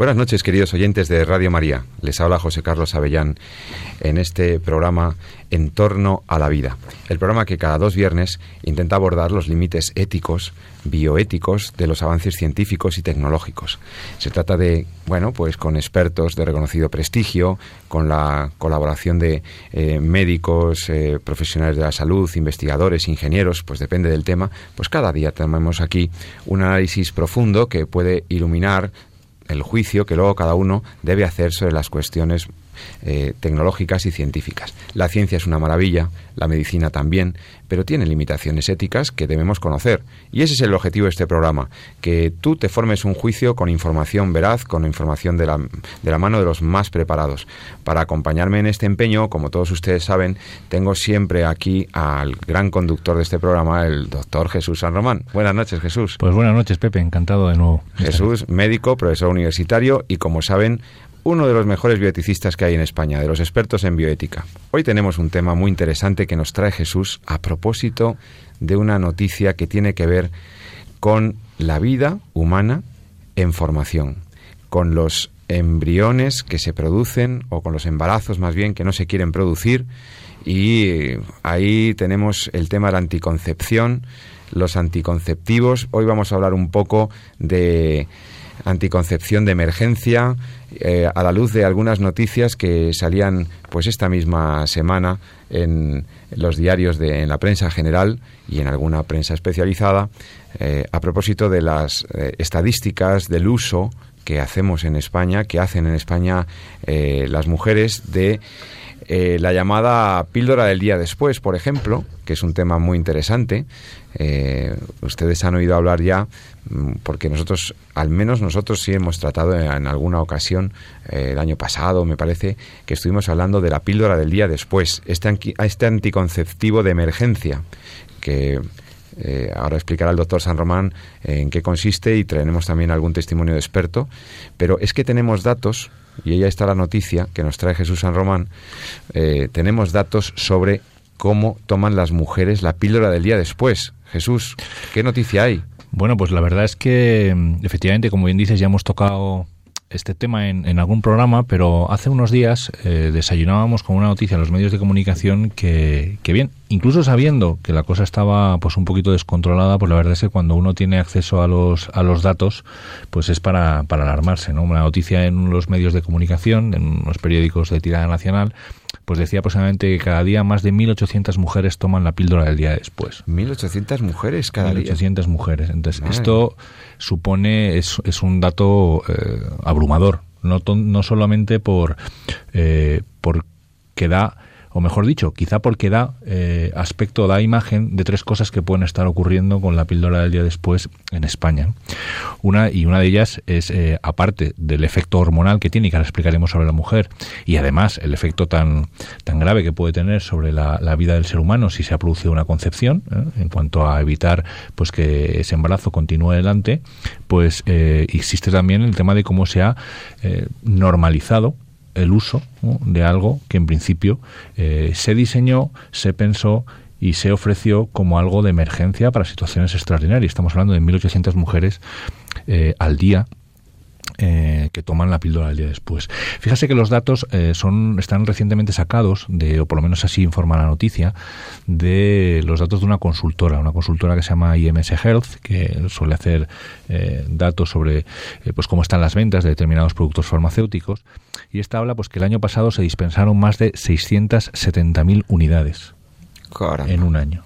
Buenas noches, queridos oyentes de Radio María. Les habla José Carlos Avellán en este programa En torno a la vida. El programa que cada dos viernes intenta abordar los límites éticos, bioéticos de los avances científicos y tecnológicos. Se trata de, bueno, pues con expertos de reconocido prestigio, con la colaboración de eh, médicos, eh, profesionales de la salud, investigadores, ingenieros, pues depende del tema, pues cada día tenemos aquí un análisis profundo que puede iluminar el juicio que luego cada uno debe hacer sobre las cuestiones eh, tecnológicas y científicas. La ciencia es una maravilla, la medicina también, pero tiene limitaciones éticas que debemos conocer. Y ese es el objetivo de este programa, que tú te formes un juicio con información veraz, con información de la, de la mano de los más preparados. Para acompañarme en este empeño, como todos ustedes saben, tengo siempre aquí al gran conductor de este programa, el doctor Jesús San Román. Buenas noches, Jesús. Pues buenas noches, Pepe, encantado de nuevo. Jesús, médico, profesor universitario y, como saben, uno de los mejores bioeticistas que hay en España, de los expertos en bioética. Hoy tenemos un tema muy interesante que nos trae Jesús a propósito de una noticia que tiene que ver con la vida humana en formación, con los embriones que se producen o con los embarazos más bien que no se quieren producir y ahí tenemos el tema de la anticoncepción, los anticonceptivos. Hoy vamos a hablar un poco de anticoncepción de emergencia, eh, a la luz de algunas noticias que salían pues esta misma semana en los diarios de en la prensa general y en alguna prensa especializada eh, a propósito de las eh, estadísticas del uso que hacemos en España, que hacen en España las mujeres de la llamada píldora del día después, por ejemplo, que es un tema muy interesante. ustedes han oído hablar ya Mm, porque nosotros, al menos nosotros sí hemos tratado en alguna ocasión, eh, el año pasado me parece, que estuvimos hablando de la píldora del día después, este, este anticonceptivo de emergencia, que eh, ahora explicará el doctor San Román en qué consiste y traeremos también algún testimonio de experto, pero es que tenemos datos, y ahí está la noticia que nos trae Jesús San Román, eh, tenemos datos sobre cómo toman las mujeres la píldora del día después. Jesús, ¿qué noticia hay? Bueno, pues la verdad es que mm, efectivamente, como bien dices, ya hemos tocado este tema en, algún programa, pero hace unos días eh, desayunábamos con una noticia en los medios de comunicación que, que, bien, incluso sabiendo que la cosa estaba pues un poquito descontrolada, pues la verdad es que cuando uno tiene acceso a los, a los datos, pues es para, para alarmarse, ¿no? Una noticia en los medios de comunicación, en los periódicos de tirada nacional, pues decía aproximadamente que cada día más de 1.800 mujeres toman la píldora del día después. 1.800 mujeres cada 1, 1.800 mujeres. Entonces, esto supone, es, es un dato eh, abrumador, no, no solamente por, eh, por que da o mejor dicho, quizá porque da eh, aspecto, da imagen de tres cosas que pueden estar ocurriendo con la píldora del día después en España. Una, y una de ellas es, eh, aparte del efecto hormonal que tiene, y que ahora explicaremos sobre la mujer, y además el efecto tan, tan grave que puede tener sobre la, vida del ser humano si se ha producido una concepción, ¿eh? en cuanto a evitar pues que ese embarazo continúe adelante, pues existe también el tema de cómo se ha normalizado el uso de algo que en principio eh, se diseñó, se pensó y se ofreció como algo de emergencia para situaciones extraordinarias. Estamos hablando de 1.800 mujeres eh, al día eh, que toman la píldora el día después. Fíjese que los datos eh, son están recientemente sacados, de, o por lo menos así informa la noticia, de los datos de una consultora, una consultora que se llama IMS Health, que suele hacer eh, datos sobre pues cómo están las ventas de determinados productos farmacéuticos. Y esta habla pues que el año pasado se dispensaron más de 670.000 unidades en un año.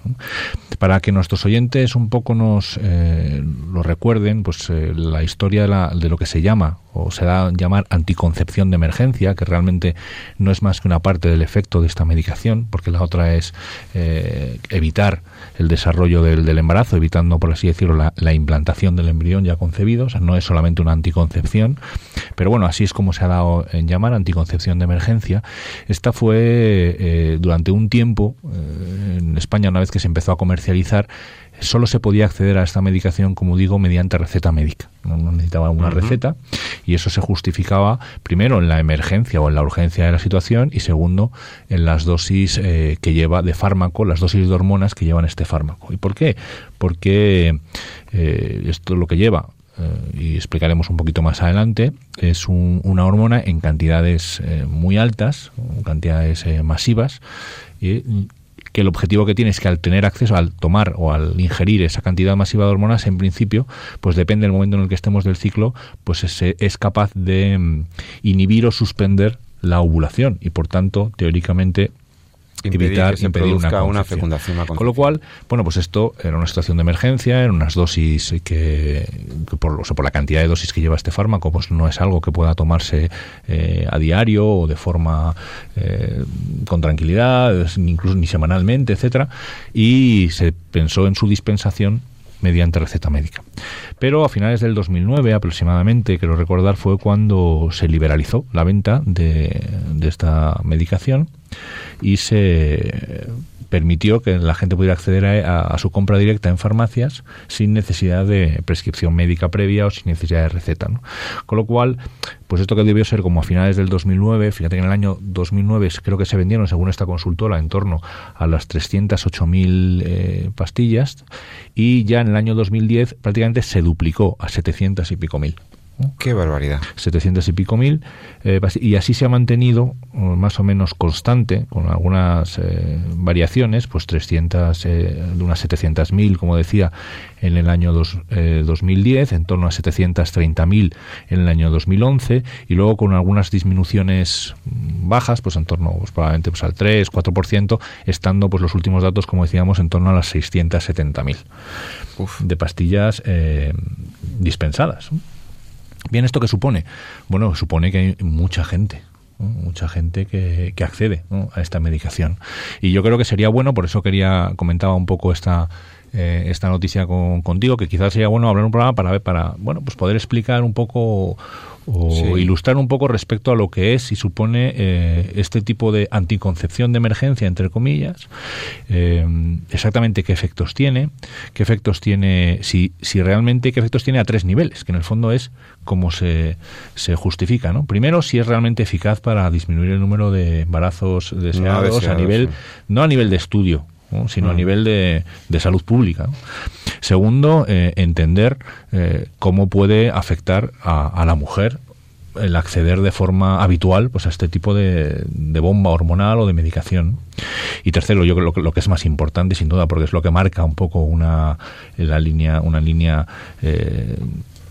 Para que nuestros oyentes un poco nos eh, lo recuerden, pues eh, la historia de, la, de, lo que se llama o se da a llamar anticoncepción de emergencia, que realmente no es más que una parte del efecto de esta medicación, porque la otra es eh, evitar el desarrollo del, embarazo, evitando, por así decirlo, la, implantación del embrión ya concebido, o sea, no es solamente una anticoncepción, pero bueno, así es como se ha dado en llamar anticoncepción de emergencia. Esta fue eh, durante un tiempo, eh, en España, una vez que se empezó a comercializar, solo se podía acceder a esta medicación, como digo, mediante receta médica. No necesitaba una receta y eso se justificaba primero en la emergencia o en la urgencia de la situación y segundo en las dosis eh, que lleva de fármaco, las dosis de hormonas que llevan este fármaco. ¿Y por qué? Porque eh, esto lo que lleva eh, y explicaremos un poquito más adelante, es una hormona en cantidades muy altas, cantidades masivas, y que el objetivo que tiene es que al tener acceso, al tomar o al ingerir esa cantidad masiva de hormonas, en principio, pues depende del momento en el que estemos del ciclo, pues es, es capaz de mm, inhibir o suspender la ovulación y por tanto, teóricamente, evitar que impedir una, fecundación. Con lo cual, bueno, pues esto era una situación de emergencia, en unas dosis que, por, o por la cantidad de dosis que lleva este fármaco, pues no es algo que pueda tomarse eh, a diario o de forma eh, con tranquilidad, incluso ni semanalmente, etcétera, y se pensó en su dispensación mediante receta médica. Pero a finales del 2009 aproximadamente, quiero recordar, fue cuando se liberalizó la venta de, de esta medicación y se permitió que la gente pudiera acceder a, su compra directa en farmacias sin necesidad de prescripción médica previa o sin necesidad de receta. Con lo cual, pues esto que debió ser como a finales del 2009, fíjate que en el año 2009 creo que se vendieron, según esta consultora, en torno a las 308.000 eh, pastillas y ya en el año 2010 prácticamente se duplicó a 700 y pico mil. Qué barbaridad. 700 y pico mil. Eh, y así se ha mantenido eh, más o menos constante, con algunas eh, variaciones, pues 300, de unas 700 mil, como decía, en el año dos, 2010, en torno a 730 mil en el año 2011, y luego con algunas disminuciones bajas, pues en torno pues, probablemente pues, al 3, 4%, estando pues los últimos datos, como decíamos, en torno a las 670 mil de pastillas dispensadas. Bien, ¿esto qué supone? Bueno, supone que hay mucha gente, mucha gente que, que accede a esta medicación. Y yo creo que sería bueno, por eso quería comentaba un poco esta eh, esta noticia con, contigo, que quizás sería bueno hablar un programa para para bueno, pues poder explicar un poco o ilustrar un poco respecto a lo que es y supone eh, este tipo de anticoncepción de emergencia, entre comillas, eh, exactamente qué efectos tiene, qué efectos tiene, si, si realmente qué efectos tiene a tres niveles, que en el fondo es cómo se, se justifica. ¿no? Primero, si es realmente eficaz para disminuir el número de embarazos deseados, a nivel, no a nivel de estudio, sino a mm. nivel de, de salud pública. Segundo, eh, entender eh, cómo puede afectar a, la mujer el acceder de forma habitual pues a este tipo de, de, bomba hormonal o de medicación y tercero yo creo que lo que es más importante sin duda porque es lo que marca un poco una la línea una línea eh,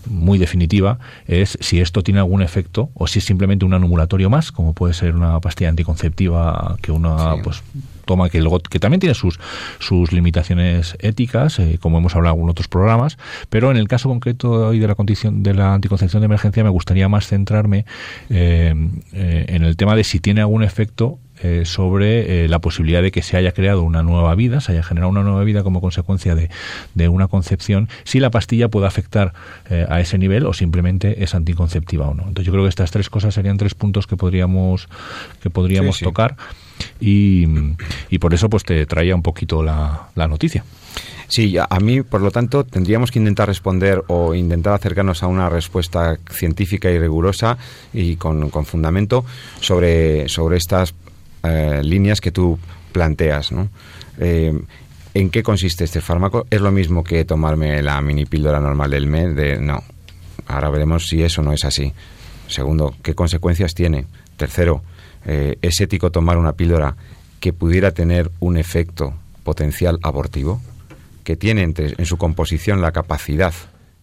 muy definitiva es si esto tiene algún efecto o si es simplemente un anulatorio más, como puede ser una pastilla anticonceptiva que uno pues toma que luego que también tiene sus sus limitaciones éticas eh, como hemos hablado en otros programas pero en el caso concreto hoy de la condición de la anticoncepción de emergencia me gustaría más centrarme eh, eh, en el tema de si tiene algún efecto sobre la posibilidad de que se haya creado una nueva vida, se haya generado una nueva vida como consecuencia de, de una concepción, si la pastilla puede afectar a ese nivel o simplemente es anticonceptiva o no. Entonces yo creo que estas tres cosas serían tres puntos que podríamos que podríamos tocar y, por eso pues te traía un poquito la, noticia. Sí, a mí, por lo tanto, tendríamos que intentar responder o intentar acercarnos a una respuesta científica y rigurosa y con, fundamento sobre, sobre estas eh, líneas que tú planteas. ¿no? Eh, ¿En qué consiste este fármaco? ¿Es lo mismo que tomarme la mini píldora normal del mes? De, no. Ahora veremos si eso no es así. Segundo, ¿qué consecuencias tiene? Tercero, eh, ¿es ético tomar una píldora que pudiera tener un efecto potencial abortivo? Que tiene en su composición la capacidad,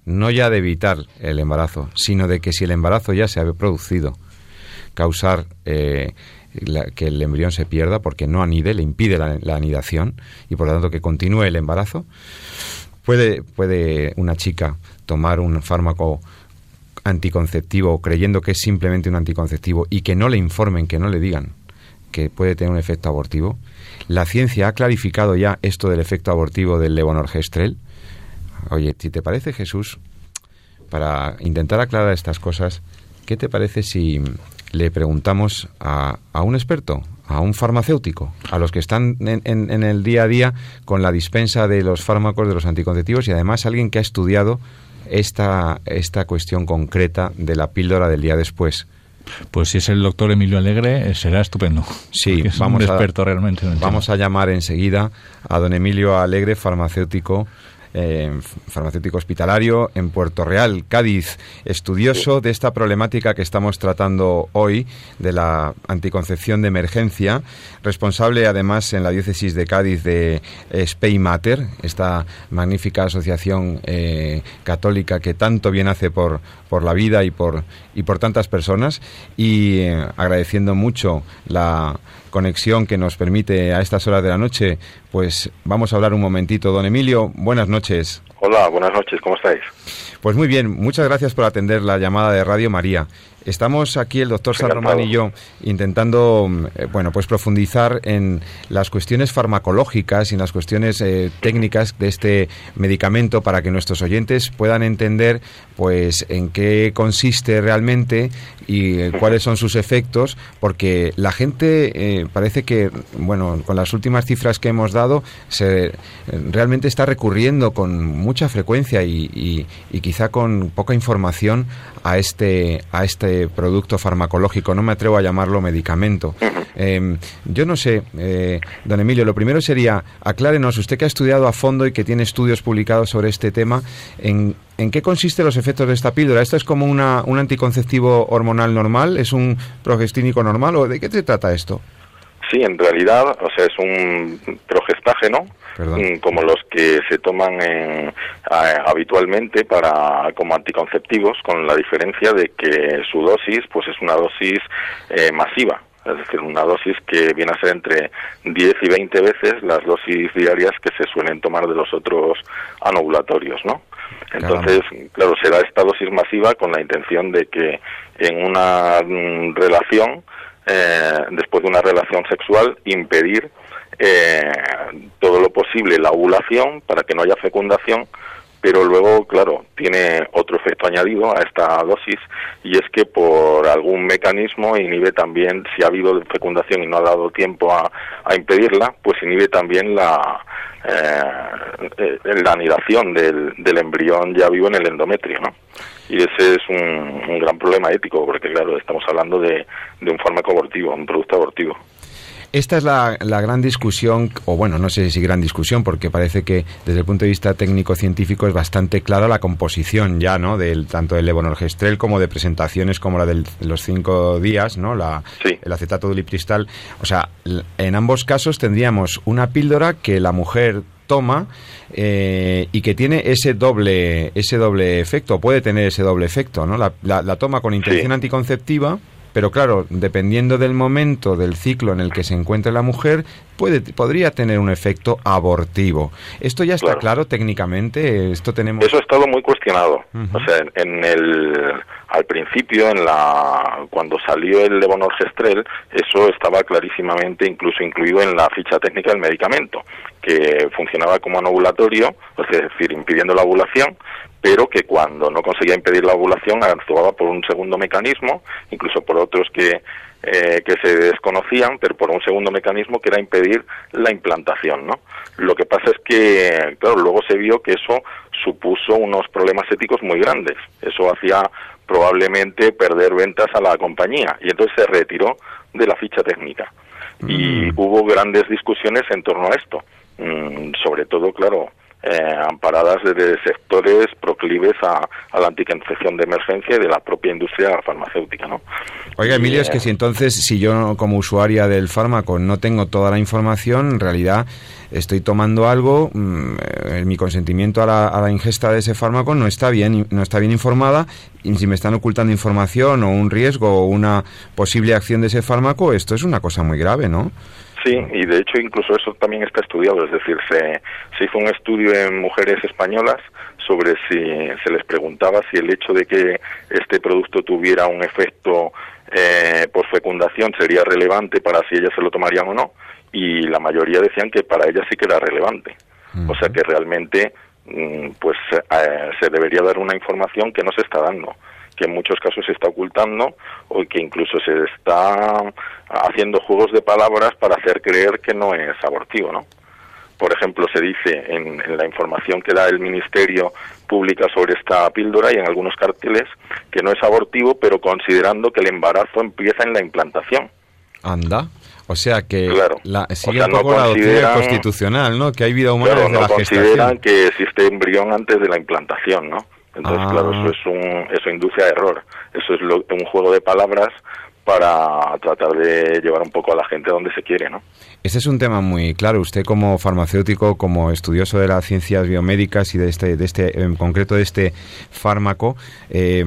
no ya de evitar el embarazo, sino de que si el embarazo ya se ha producido, causar eh, que el embrión se pierda porque no anide, le impide la, la, anidación y por lo tanto que continúe el embarazo. Puede, puede una chica tomar un fármaco anticonceptivo creyendo que es simplemente un anticonceptivo y que no le informen, que no le digan que puede tener un efecto abortivo. La ciencia ha clarificado ya esto del efecto abortivo del levonorgestrel. Oye, si te parece, Jesús, para intentar aclarar estas cosas, ¿qué te parece si le preguntamos a, a un experto, a un farmacéutico, a los que están en, en, el día a día con la dispensa de los fármacos, de los anticonceptivos y además alguien que ha estudiado esta, esta cuestión concreta de la píldora del día después. Pues si es el doctor Emilio Alegre, eh, será estupendo. Sí, es vamos un experto realmente. vamos a llamar enseguida a don Emilio Alegre, farmacéutico eh, farmacéutico hospitalario en Puerto Real, Cádiz, estudioso de esta problemática que estamos tratando hoy, de la anticoncepción de emergencia, responsable además en la diócesis de Cádiz de Spay Mater, esta magnífica asociación eh, católica que tanto bien hace por, por la vida y por, y por tantas personas, y eh, agradeciendo mucho la conexión que nos permite a estas horas de la noche, pues vamos a hablar un momentito. Don Emilio, buenas noches. Hola, buenas noches, ¿cómo estáis? Pues muy bien, muchas gracias por atender la llamada de Radio María. Estamos aquí el doctor San Román y yo intentando, eh, bueno, pues profundizar en las cuestiones farmacológicas y en las cuestiones eh, técnicas de este medicamento para que nuestros oyentes puedan entender, pues, en qué consiste realmente y eh, cuáles son sus efectos, porque la gente parece que, bueno, con las últimas cifras que hemos dado, se realmente está recurriendo con mucha frecuencia y, y quizá con poca información a este a este producto farmacológico. No me atrevo a llamarlo medicamento. Em, yo no sé, eh, don Emilio, lo primero sería, aclárenos, usted que ha estudiado a fondo y que tiene estudios publicados sobre este tema, ¿en, en qué consisten los efectos de esta píldora? ¿Esto es como una, un anticonceptivo hormonal normal? ¿Es un progestínico normal? ¿O de qué se trata esto? Sí, en realidad, o sea, es un progestágeno Mm, como los que se toman habitualmente para como anticonceptivos, con la diferencia de que su dosis pues es una dosis eh, masiva, es decir, una dosis que viene a ser entre 10 y 20 veces las dosis diarias que se suelen tomar de los otros anovulatorios, ¿no? Entonces, claro, se da esta dosis masiva con la intención de que en una mm, relación, eh, después de una relación sexual, impedir eh, todo lo posible la ovulación para que no haya fecundación, pero luego, claro, tiene otro efecto añadido a esta dosis y es que por algún mecanismo inhibe también, si ha habido fecundación y no ha dado tiempo a, impedirla, pues inhibe también la, eh, la anidación del, del, embrión ya vivo en el endometrio, ¿no? Y ese es un, un gran problema ético, porque claro, estamos hablando de, de un fármaco abortivo, un producto abortivo. Esta es la, gran discusión, o bueno, no sé si gran discusión, porque parece que desde el punto de vista técnico-científico es bastante clara la composición ya, ¿no? Del, tanto del levonorgestrel como de presentaciones como la de los cinco días, ¿no? La, El acetato de lipristal. O sea, en ambos casos tendríamos una píldora que la mujer toma eh, y que tiene ese doble ese doble efecto, puede tener ese doble efecto, ¿no? La, la, toma con intención anticonceptiva pero claro, dependiendo del momento del ciclo en el que se encuentre la mujer, puede, podría tener un efecto abortivo. ¿Esto ya está claro, técnicamente? Esto tenemos... Eso ha estado muy cuestionado. O sea, en el, al principio, en la, cuando salió el levonorgestrel, eso estaba clarísimamente incluso incluido en la ficha técnica del medicamento, que funcionaba como anovulatorio, es decir, impidiendo la ovulación, pero que cuando no conseguía impedir la ovulación actuaba por un segundo mecanismo, incluso por otros que, eh, que se desconocían, pero por un segundo mecanismo que era impedir la implantación, ¿no? Lo que pasa es que, claro, luego se vio que eso supuso unos problemas éticos muy grandes. Eso hacía probablemente perder ventas a la compañía y entonces se retiró de la ficha técnica. Y mm. hubo grandes discusiones en torno a esto. Mm, sobre todo, claro, eh, amparadas desde sectores proclives a, la anticoncepción de emergencia y de la propia industria farmacéutica, ¿no? Oiga, Emilio, es que si entonces, si yo como usuaria del fármaco no tengo toda la información, en realidad estoy tomando algo, mm, eh, mi consentimiento a la, ingesta de ese fármaco no está bien, no está bien informada, y si me están ocultando información o un riesgo o una posible acción de ese fármaco, esto es una cosa muy grave, ¿no? Sí, y de hecho incluso eso también está estudiado, es decir, se, se hizo un estudio en mujeres españolas sobre si se les preguntaba si el hecho de que este producto tuviera un efecto eh, por fecundación sería relevante para si ellas se lo tomarían o no y la mayoría decían que para ellas sí que era relevante. O sea que realmente mm, pues eh, se debería dar una información que no se está dando que en muchos casos se está ocultando o que incluso se está haciendo juegos de palabras para hacer creer que no es abortivo, ¿no? Por ejemplo, se dice en, la información que da el Ministerio pública sobre esta píldora y en algunos carteles que no es abortivo, pero considerando que el embarazo empieza en la implantación. Anda. O sea que la, sigue un poco la doctrina constitucional, ¿no? Que hay vida humana desde no la consideran que existe embrión antes de la implantación, ¿no? Entonces, claro, eso ah. es un, eso induce a error. Eso es un juego de palabras para tratar de llevar un poco a la gente donde se quiere, ¿no? Ese es un tema muy claro. Usted como farmacéutico, como estudioso de las ciencias biomédicas y de este, de este en concreto de este fármaco, eh,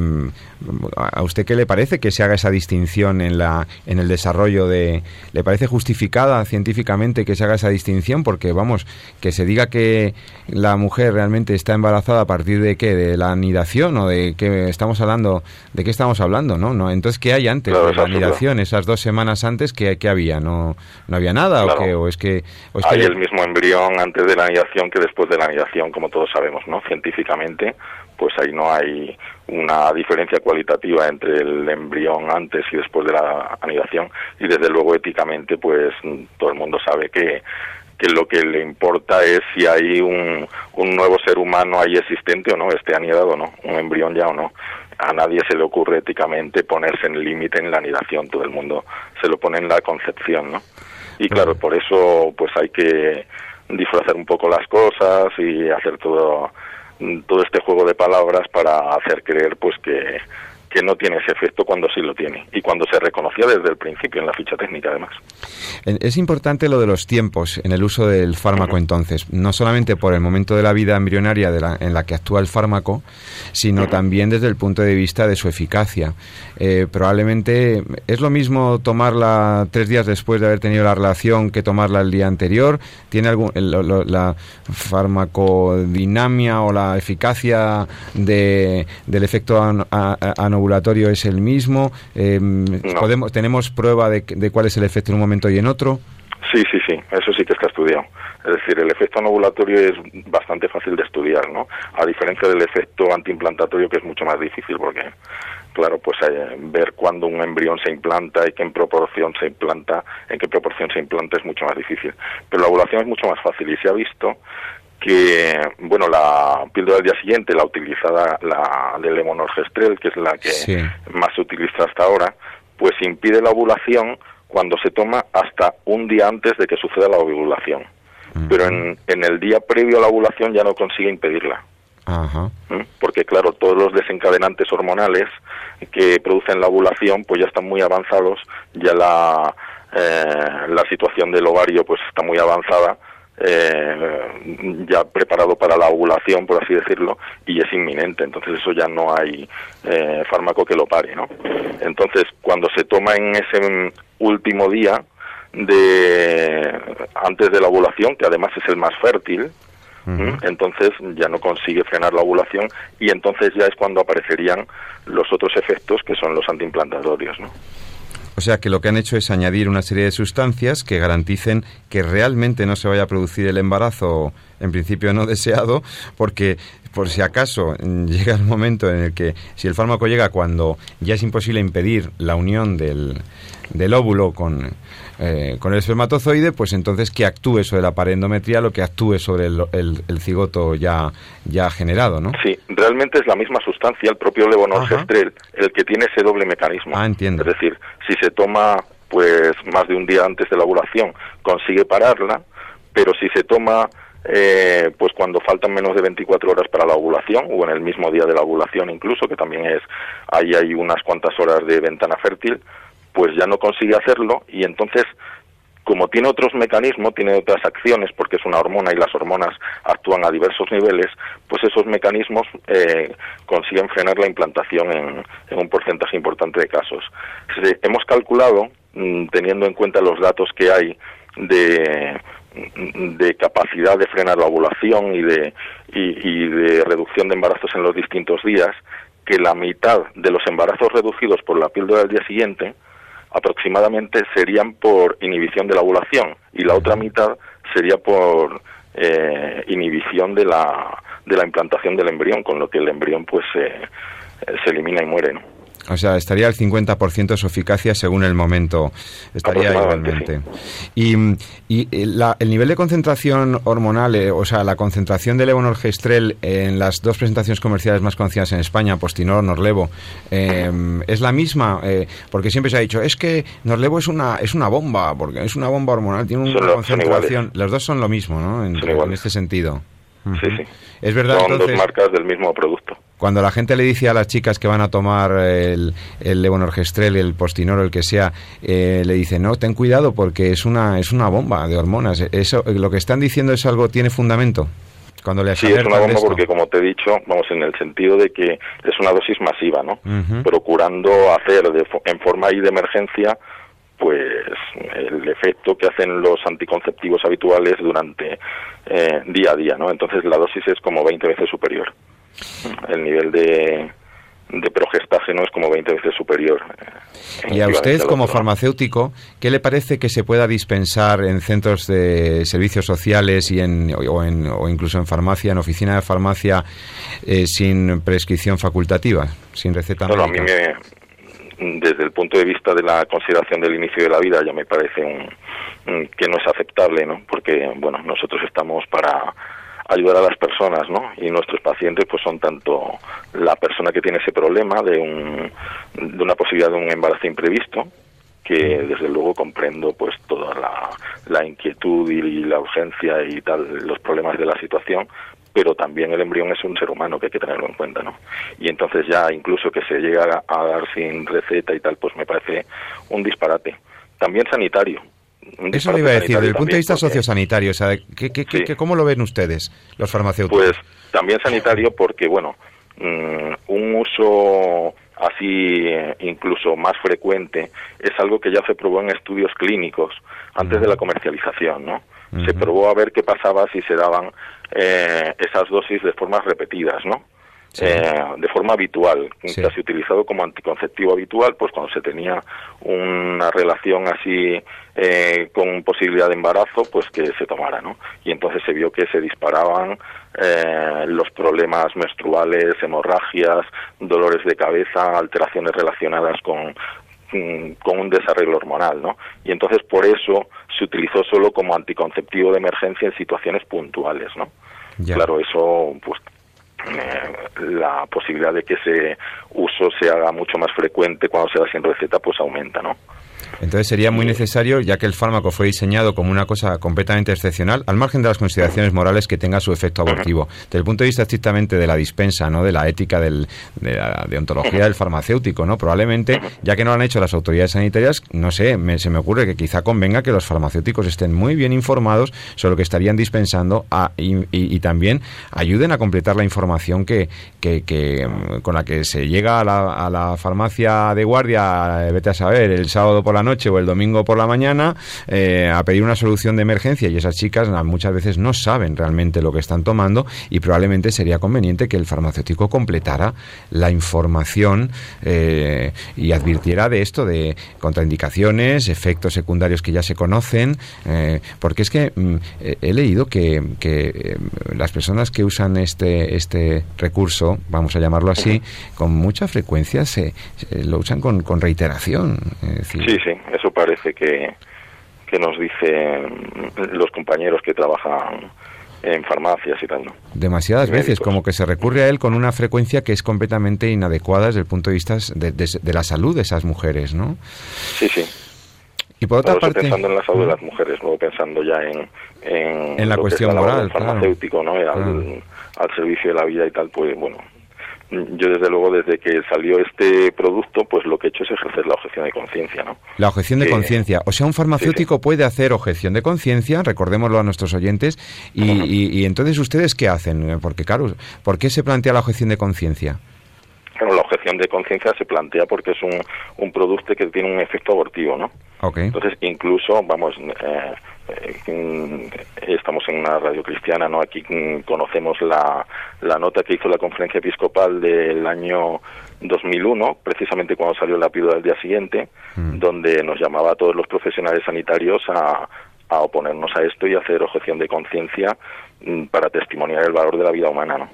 ¿a usted qué le parece que se haga esa distinción en, la, en el desarrollo de... ¿Le parece justificada científicamente que se haga esa distinción? Porque, vamos, que se diga que la mujer realmente está embarazada a partir de qué, de la anidación o de qué estamos hablando, de qué estamos hablando, ¿no? no entonces, ¿qué hay antes de la anidación? Esas dos semanas antes, ¿qué, qué había? ¿No, ¿No había nada? ¿O, es que, Hay el mismo embrión antes de la anidación que después de la anidación, como todos sabemos, ¿no? Científicamente, pues ahí no hay una diferencia cualitativa entre el embrión antes y después de la anidación y desde luego éticamente pues todo el mundo sabe que que lo que le importa es si hay un, un nuevo ser humano ahí existente o no, esté anidado o no, un embrión ya o no. A nadie se le ocurre éticamente ponerse en límite en la anidación, todo el mundo se lo pone en la concepción, ¿no? y claro, por eso pues hay que disfrazar un poco las cosas y hacer todo todo este juego de palabras para hacer creer pues que que no tiene ese efecto cuando sí lo tiene y cuando se reconocía desde el principio en la ficha técnica además. Es importante lo de los tiempos en el uso del fármaco entonces, no solamente por el momento de la vida embrionaria en la que actúa el fármaco, sino también desde el punto de vista de su eficacia. Eh, probablemente es lo mismo tomarla tres días después de haber tenido la relación que tomarla el día anterior. ¿Tiene algún, la farmacodinamia o la eficacia de, del efecto an, es el mismo? Em, podemos, ¿Tenemos prueba de, de, cuál es el efecto en un momento y en otro? Sí, sí, sí, eso sí que está estudiado. Es decir, el efecto anovulatorio es bastante fácil de estudiar, ¿no? A diferencia del efecto antiimplantatorio que es mucho más difícil porque, claro, pues eh, ver cuándo un embrión se implanta y qué en proporción se implanta, en qué proporción se implanta es mucho más difícil. Pero la ovulación es mucho más fácil y se ha visto que, bueno, la píldora del día siguiente, la utilizada, la del lemonorgestrel, que es la que más se utiliza hasta ahora, pues impide la ovulación cuando se toma hasta un día antes de que suceda la ovulación. Pero en, en el día previo a la ovulación ya no consigue impedirla. ¿Mm? Porque claro, todos los desencadenantes hormonales que producen la ovulación pues ya están muy avanzados, ya la, eh, la situación del ovario pues está muy avanzada eh, ya preparado para la ovulación, por así decirlo, y es inminente. Entonces eso ya no hay eh, fármaco que lo pare, ¿no? Entonces cuando se toma en ese último día de antes de la ovulación, que además es el más fértil, entonces ya no consigue frenar la ovulación y entonces ya es cuando aparecerían los otros efectos que son los antiimplantatorios, ¿no? O sea que lo que han hecho es añadir una serie de sustancias que garanticen que realmente no se vaya a producir el embarazo en principio no deseado, porque por si acaso llega el momento en el que si el fármaco llega cuando ya es imposible impedir la unión del, del óvulo con, eh, con el espermatozoide, pues entonces que actúe sobre la pared endometrial o que actúe sobre el, el, cigoto ya, ya generado, ¿no? Sí, realmente es la misma sustancia, el propio levonorgestrel, el que tiene ese doble mecanismo. Ah, entiendo. Es decir, si se toma pues más de un día antes de la ovulación, consigue pararla, pero si se toma eh, pues cuando faltan menos de 24 horas para la ovulación o en el mismo día de la ovulación incluso, que también es, ahí hay unas cuantas horas de ventana fértil, pues ya no consigue hacerlo y entonces como tiene otros mecanismos, tiene otras acciones, porque es una hormona y las hormonas actúan a diversos niveles, pues esos mecanismos eh, consiguen frenar la implantación en, un porcentaje importante de casos. hemos calculado, mm, teniendo en cuenta los datos que hay de de capacidad de frenar la ovulación y de, y, de reducción de embarazos en los distintos días, que la mitad de los embarazos reducidos por la píldora del día siguiente aproximadamente serían por inhibición de la ovulación y la otra mitad sería por eh, inhibición de la, de la implantación del embrión, con lo que el embrión pues se elimina y muere, ¿no? O sea, estaría al 50% de su eficacia según el momento. Estaría igualmente. Y, y el nivel de concentración hormonal, eh, o sea, la concentración de levonorgestrel en las dos presentaciones comerciales más conocidas en España, Postinor, Norlevo, eh, es la misma, eh, porque siempre se ha dicho, es que Norlevo es una es una bomba, porque es una bomba hormonal, tiene una concentración. Los dos son lo mismo, ¿no? En, en este sentido. Sí, sí. Es verdad. Son dos marcas del mismo producto. Cuando la gente le dice a las chicas que van a tomar el, el levonorgestrel, el postinor, el que sea, eh, le dice no, ten cuidado porque es una es una bomba de hormonas. Eso, lo que están diciendo es algo tiene fundamento. Cuando le sí, es una bomba porque, como te he dicho, vamos, en el sentido de que es una dosis masiva, ¿no? Procurando hacer de, en forma de emergencia pues el efecto que hacen los anticonceptivos habituales durante eh, día a día, ¿no? Entonces la dosis es como 20 veces superior. El nivel de, de progestágeno es como 20 veces superior. Eh, y a usted, como farmacéutico, ¿qué le parece que se pueda dispensar en centros de servicios sociales y en, o, en, o incluso en farmacia, en oficina de farmacia, eh, sin prescripción facultativa, sin receta médica? a mí me, desde el punto de vista de la consideración del inicio de la vida ya me parece un, que no es aceptable, ¿no? Porque bueno, nosotros estamos para ayudar a las personas, ¿no? Y nuestros pacientes pues son tanto la persona que tiene ese problema de un de una posibilidad de un embarazo imprevisto que desde luego comprendo pues toda la, inquietud y la urgencia y tal los problemas de la situación pero también el embrión es un ser humano que hay que tenerlo en cuenta, ¿no? Y entonces ya incluso que se llegue a, dar sin receta y tal, pues me parece un disparate. También sanitario, eso le iba a decir, desde el punto de vista sociosanitario, o sea, ¿qué, cómo lo ven ustedes, los farmacéuticos? Pues también sanitario porque, bueno, mm, un uso así incluso más frecuente es algo que ya se probó en estudios clínicos antes de la comercialización, ¿no? Se probó a ver qué pasaba si se daban eh, esas dosis de formas repetidas, ¿no? Eh, de forma habitual, casi utilizado como anticonceptivo habitual, pues cuando se tenía una relación así eh, con posibilidad de embarazo, pues que se tomara, ¿no? Y entonces se vio que se disparaban eh, los problemas menstruales, hemorragias, dolores de cabeza, alteraciones relacionadas con, con un desarrollo hormonal, ¿no? Y entonces por eso se utilizó solo como anticonceptivo de emergencia en situaciones puntuales, ¿no? Claro, eso pues la posibilidad de que ese uso se haga mucho más frecuente cuando se da sin receta pues aumenta, ¿no? Entonces sería muy necesario, ya que el fármaco fue diseñado como una cosa completamente excepcional, al margen de las consideraciones morales que tenga su efecto abortivo, desde el punto de vista estrictamente de la dispensa, no de la ética del, de la deontología del farmacéutico, no probablemente, ya que no lo han hecho las autoridades sanitarias, no sé, se me ocurre que quizá convenga que los farmacéuticos estén muy bien informados sobre lo que estarían dispensando y, también ayuden a completar la información que, que, con la que se llega a la, a la farmacia de guardia, vete a saber, el sábado por la noche o el domingo por la mañana eh, a pedir una solución de emergencia y esas chicas muchas veces no saben realmente lo que están tomando y probablemente sería conveniente que el farmacéutico completara la información eh, y advirtiera de esto, de contraindicaciones, efectos secundarios que ya se conocen, eh, porque es que mm, he leído que, que las personas que usan este, este recurso, vamos a llamarlo así, con mucha frecuencia se, lo usan con, con reiteración. sí, sí, eso parece que, que nos dicen los compañeros que trabajan en farmacias y tal. ¿no? Demasiadas veces, como que se recurre a él con una frecuencia que es completamente inadecuada desde el punto de vista de, la salud de esas mujeres, ¿no? Sí, sí. Y por otra parte... pensando en la salud de las mujeres, luego pensando ya en... En, la cuestión moral, farmacéutico, ¿no? Al, al servicio de la vida y tal, pues bueno, yo desde luego desde que salió este producto pues lo que he hecho es ejercer la objeción de conciencia no la objeción de conciencia. O sea un farmacéutico puede hacer objeción de conciencia recordémoslo a nuestros oyentes y, y, entonces ustedes qué hacen porque claro por qué se plantea la objeción de conciencia bueno la objeción de conciencia se plantea porque es un, un producto que tiene un efecto abortivo, ¿no? Entonces, incluso, vamos, eh, estamos en una radio cristiana, ¿no? Aquí conocemos la, la nota que hizo la conferencia episcopal del año 2001, precisamente cuando salió la píldora del día siguiente, mm. donde nos llamaba a todos los profesionales sanitarios a, a oponernos a esto y hacer objeción de conciencia mm, para testimoniar el valor de la vida humana, ¿no?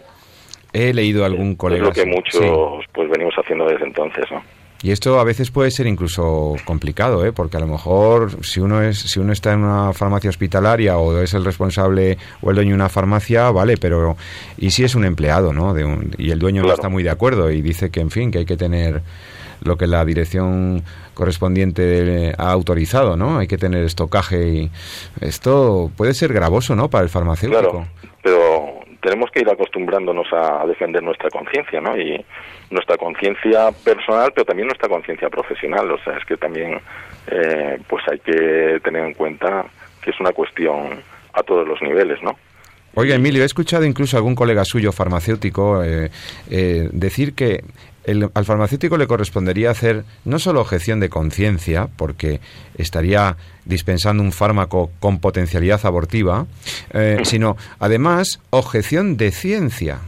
He leído algún colega. Es lo que muchos pues venimos haciendo desde entonces, ¿no? Y esto a veces puede ser incluso complicado, ¿eh? porque a lo mejor si uno es si uno está en una farmacia hospitalaria o es el responsable o el dueño de una farmacia, vale, pero y si es un empleado, ¿no? De y el dueño no está muy de acuerdo y dice que en fin que hay que tener lo que la dirección correspondiente ha autorizado, ¿no? Hay que tener estocaje y esto puede ser gravoso, ¿no? Para el farmacéutico. Claro, pero tenemos que ir acostumbrándonos a defender nuestra conciencia, ¿no? Y nuestra conciencia personal, pero también nuestra conciencia profesional. O sea, es que también, eh, pues hay que tener en cuenta que es una cuestión a todos los niveles, ¿no? Oiga, Emilio, he escuchado incluso a algún colega suyo farmacéutico eh, eh, decir que al farmacéutico le correspondería hacer no solo objeción de conciencia, porque estaría dispensando un fármaco con potencialidad abortiva, eh, sino además objeción de ciencia.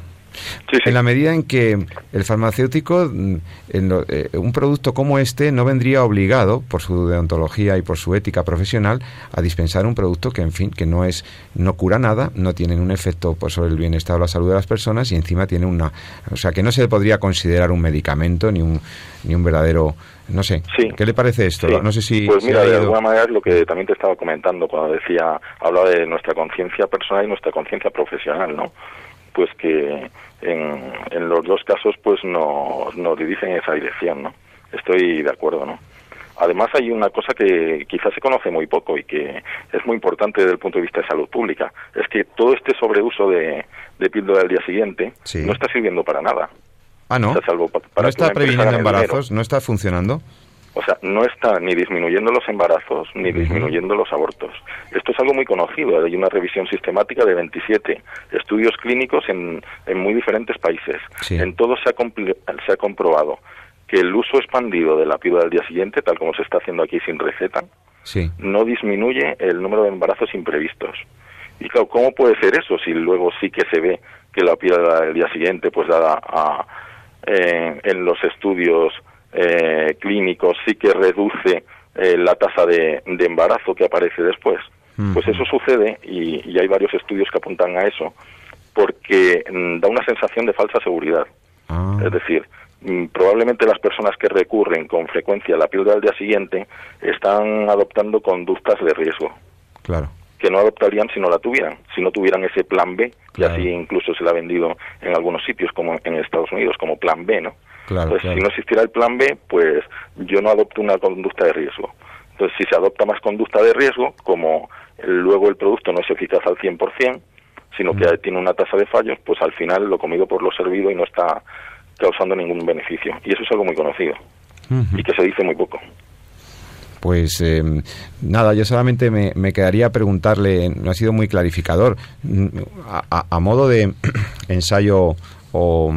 En la medida en que el farmacéutico, mm, en eh, un producto como este, no vendría obligado, por su deontología y por su ética profesional, a dispensar un producto que, en fin, que no es, no cura nada, no tiene un efecto pues, sobre el bienestar o la salud de las personas y encima tiene una, o sea, que no se podría considerar un medicamento ni un, ni un verdadero no sé, ¿qué le parece esto? No sé si. Pues mira, de alguna manera es lo que también te estaba comentando cuando decía, hablaba de nuestra conciencia personal y nuestra conciencia profesional, ¿no? Pues que en, en los dos casos pues no, nos dirigen en esa dirección, ¿no? Estoy de acuerdo, ¿no? Además hay una cosa que quizás se conoce muy poco y que es muy importante desde el punto de vista de salud pública, es que todo este sobreuso de, de píldora del día siguiente no está sirviendo para nada. Ah, ¿no? ¿No está previniendo embarazos? ¿No está funcionando? O sea, no está ni disminuyendo los embarazos ni disminuyendo los abortos. Esto es algo muy conocido. Hay una revisión sistemática de 27 estudios clínicos en, en muy diferentes países. En todos se ha, se ha comprobado que el uso expandido de la píldora del día siguiente, tal como se está haciendo aquí sin receta, no disminuye el número de embarazos imprevistos. Y claro, ¿cómo puede ser eso si luego sí que se ve que la píldora del día siguiente, pues dada a, eh, en los estudios eh, clínicos sí que reduce eh, la tasa de, embarazo que aparece después. Pues eso sucede y, hay varios estudios que apuntan a eso porque mm, da una sensación de falsa seguridad. Ah. Es decir, mm, probablemente las personas que recurren con frecuencia a la píldora del día siguiente están adoptando conductas de riesgo. Claro que no adoptarían si no la tuvieran, si no tuvieran ese plan B, que así incluso se le ha vendido en algunos sitios, como en Estados Unidos, como plan B, ¿no? Pues si no existiera el plan B, pues yo no adopto una conducta de riesgo. Entonces, si se adopta más conducta de riesgo, como luego el producto no es eficaz al 100%, sino que mm. tiene una tasa de fallos, pues al final lo comido por lo servido y no está causando ningún beneficio. Y eso es algo muy conocido y que se dice muy poco. Pues eh, nada, yo solamente me, me, quedaría preguntarle, no ha sido muy clarificador, mm, a modo de ensayo o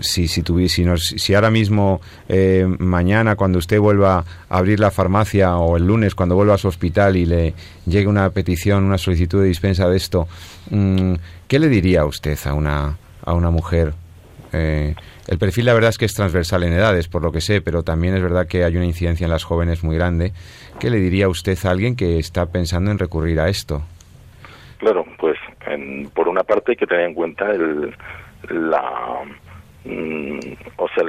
si, si, si, si ahora mismo, eh, mañana, cuando usted vuelva a abrir la farmacia o el lunes, cuando vuelva a su hospital y le llegue una petición, una solicitud de dispensa de esto, mm, ¿qué le diría usted a una, a una mujer? Eh, el perfil, la verdad es que es transversal en edades, por lo que sé, pero también es verdad que hay una incidencia en las jóvenes muy grande. ¿Qué le diría usted a alguien que está pensando en recurrir a esto? Claro, pues por una parte hay que tener en cuenta el, la mm, o sea,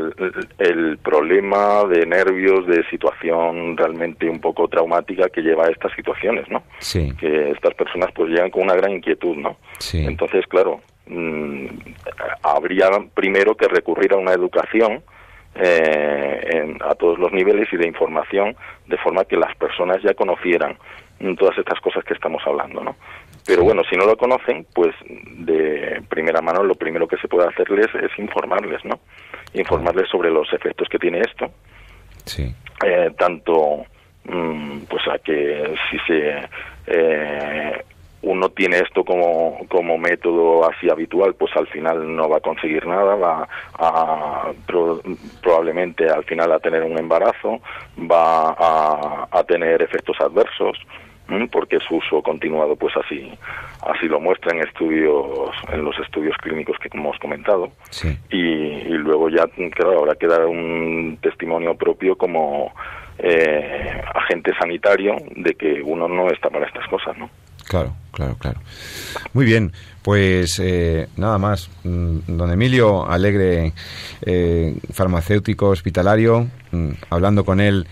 el, problema de nervios, de situación realmente un poco traumática que lleva a estas situaciones, ¿no? Sí. Que estas personas pues llegan con una gran inquietud, ¿no? Sí. Entonces, claro, mm, habría primero que recurrir a una educación eh, a todos los niveles y de información de forma que las personas ya conocieran todas estas cosas que estamos hablando, ¿no? Pero bueno, si no lo conocen, pues de primera mano lo primero que se puede hacerles es informarles, ¿no? Informarles sobre los efectos que tiene esto. Sí. Eh, tanto, mm, pues a que si se... Eh, uno tiene esto como, como método así habitual, pues al final no va a conseguir nada, va a probablemente al final a tener un embarazo, va a, a tener efectos adversos, porque su uso continuado pues así. Así lo muestra en estudios en los estudios clínicos que hemos comentado. Y, luego ya claro habrá que dar un testimonio propio como eh, agente sanitario de que uno no está para estas cosas no claro claro claro. Muy bien pues eh, nada más. Mm, don Emilio Alegre eh, farmacéutico hospitalario mm, hablando con él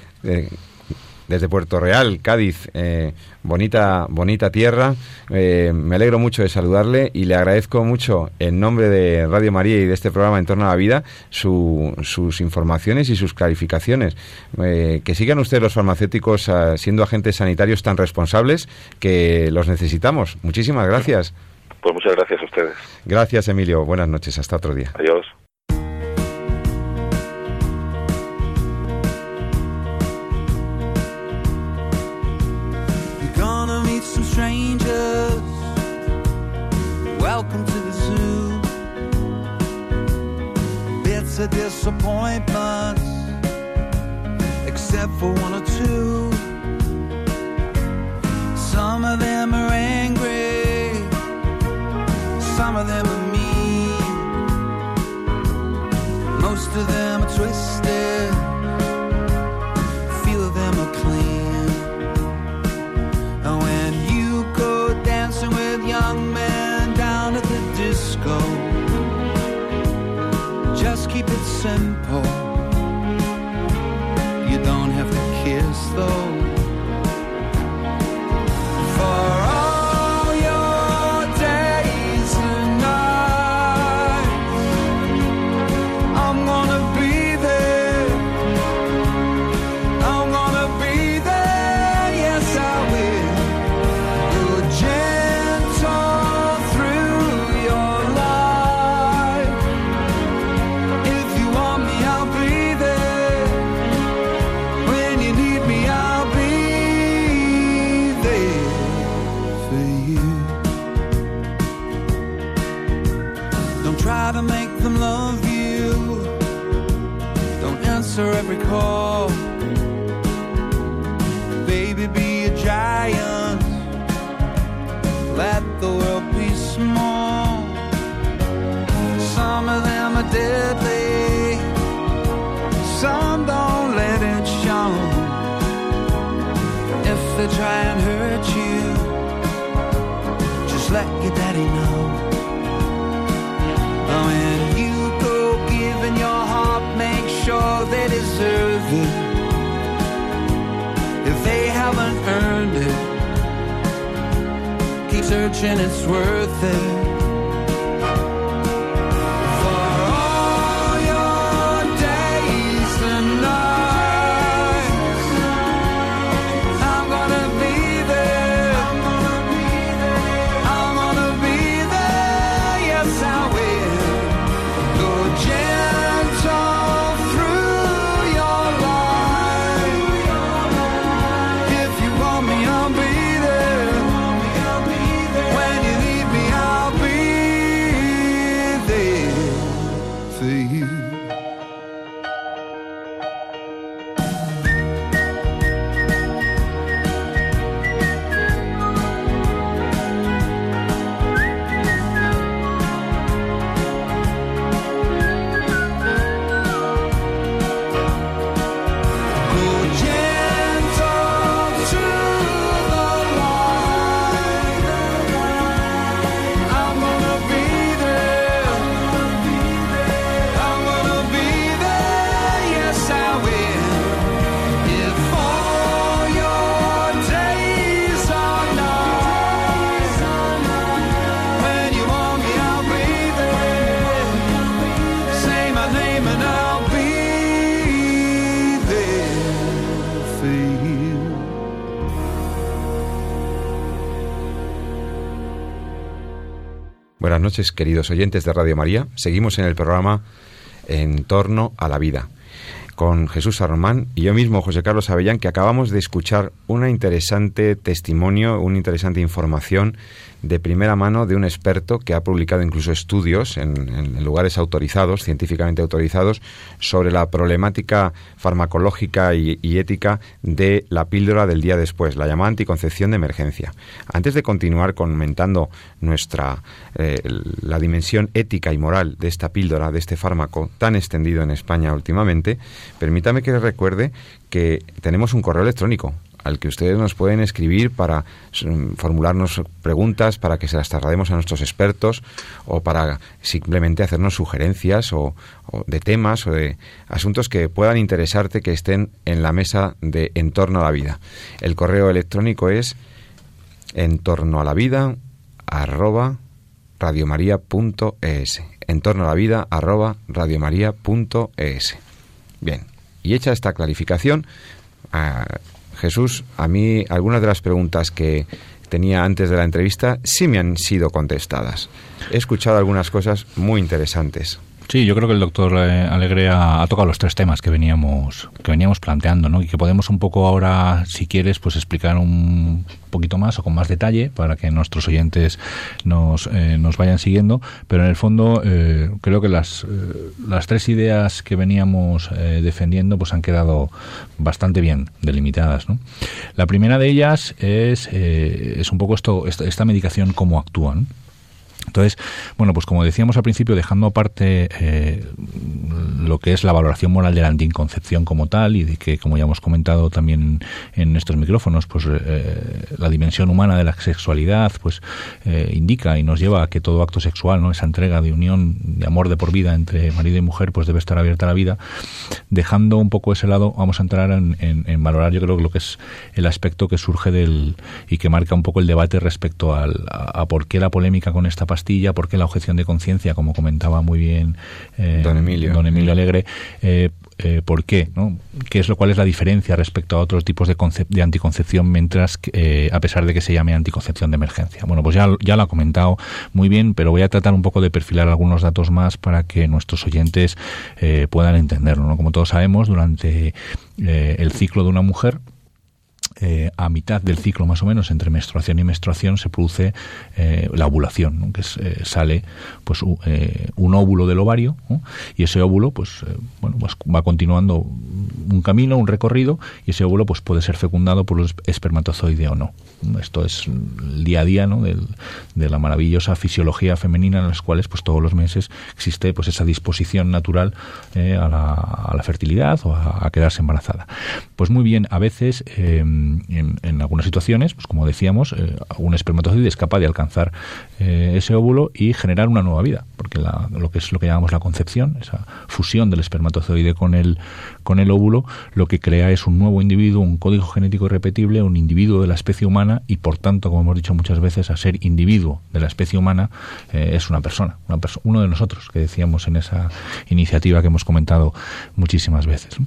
desde Puerto Real, Cádiz. Eh, bonita, bonita tierra. Eh, me alegro mucho de saludarle y le agradezco mucho en nombre de Radio María y de este programa En torno a la vida sus informaciones y sus clarificaciones. Eh, que sigan ustedes los farmacéuticos siendo agentes sanitarios tan responsables que los necesitamos. Muchísimas gracias. Pues muchas gracias a ustedes. Gracias, Emilio. Buenas noches. Hasta otro día. Adiós. Of disappointments, except for one or two. Some of them are angry, some of them are mean, most of them are twisted, searching, it's worth it. Buenas noches, queridos oyentes de Radio María. Seguimos en el programa En torno a la vida. Con Jesús Arromán y yo mismo, José Carlos Avellán, que acabamos de escuchar una interesante testimonio, una interesante información de primera mano de un experto que ha publicado incluso estudios en, lugares autorizados, científicamente autorizados, sobre la problemática farmacológica y, ética de la píldora del día después, la llamada anticoncepción de emergencia. Antes de continuar comentando nuestra eh, la dimensión ética y moral de esta píldora, de este fármaco tan extendido en España últimamente, permítame que recuerde que tenemos un correo electrónico al que ustedes nos pueden escribir para formularnos preguntas, para que se las traslademos a nuestros expertos o para simplemente hacernos sugerencias o, de temas o de asuntos que puedan interesarte que estén en la mesa de En torno a la vida. El correo electrónico es en torno a la vida arroba radiomaria.es en torno a la vida arroba radiomaria.es bien y hecha esta clarificación ah, Jesús, a mí algunas de las preguntas que tenía antes de la entrevista sí me han sido contestadas. He escuchado algunas cosas muy interesantes. Sí, yo creo que el doctor eh, Alegre ha, tocado los tres temas que veníamos que veníamos planteando, ¿no? Y que podemos un poco ahora, si quieres, pues explicar un poquito más o con más detalle para que nuestros oyentes nos, eh, nos vayan siguiendo. Pero en el fondo eh, creo que las, las tres ideas que veníamos defendiendo pues han quedado bastante bien delimitadas, ¿no? La primera de ellas es, es un poco esto, esta, esta medicación cómo actúan. Entonces, bueno, pues como decíamos al principio, dejando aparte eh, lo que es la valoración moral de la anticoncepción como tal y de que, como ya hemos comentado también en estos micrófonos, pues eh, la dimensión humana de la sexualidad, pues eh, indica y nos lleva a que todo acto sexual, no, esa entrega de unión, de amor de por vida entre marido y mujer, pues debe estar abierta a la vida. Dejando un poco ese lado, vamos a entrar en, valorar, yo creo que lo que es el aspecto que surge del y que marca un poco el debate respecto al, a, a por qué la polémica con esta pastilla, porque la objeción de conciencia, como comentaba muy bien eh, don Emilio, don Emilio Alegre, eh, eh, por qué, ¿no? ¿Qué es lo cuál es la diferencia respecto a otros tipos de, de anticoncepción mientras que, a pesar de que se llame anticoncepción de emergencia? Bueno, pues ya, ya lo ha comentado muy bien, pero voy a tratar un poco de perfilar algunos datos más para que nuestros oyentes puedan entenderlo. ¿no? Como todos sabemos, durante el ciclo de una mujer eh, a mitad del ciclo más o menos entre menstruación y menstruación se produce eh, la ovulación que eh, sale pues un óvulo del ovario y ese óvulo pues bueno pues va continuando un camino un recorrido y ese óvulo pues puede ser fecundado por los espermatozoides o no. Esto es el día a día ¿no? de la maravillosa fisiología femenina en las cuales pues todos los meses existe pues esa disposición natural a la, a, la, fertilidad o a, quedarse embarazada. Pues muy bien a veces en, algunas situaciones, pues como decíamos, eh, un espermatozoide es capaz de alcanzar eh, ese óvulo y generar una nueva vida, porque lo que es lo que llamamos la concepción, esa fusión del espermatozoide con el, con el óvulo, lo que crea es un nuevo individuo, un código genético irrepetible, un individuo de la especie humana y por tanto, como hemos dicho muchas veces, a ser individuo de la especie humana eh, es una persona, una uno de nosotros, que decíamos en esa iniciativa que hemos comentado muchísimas veces.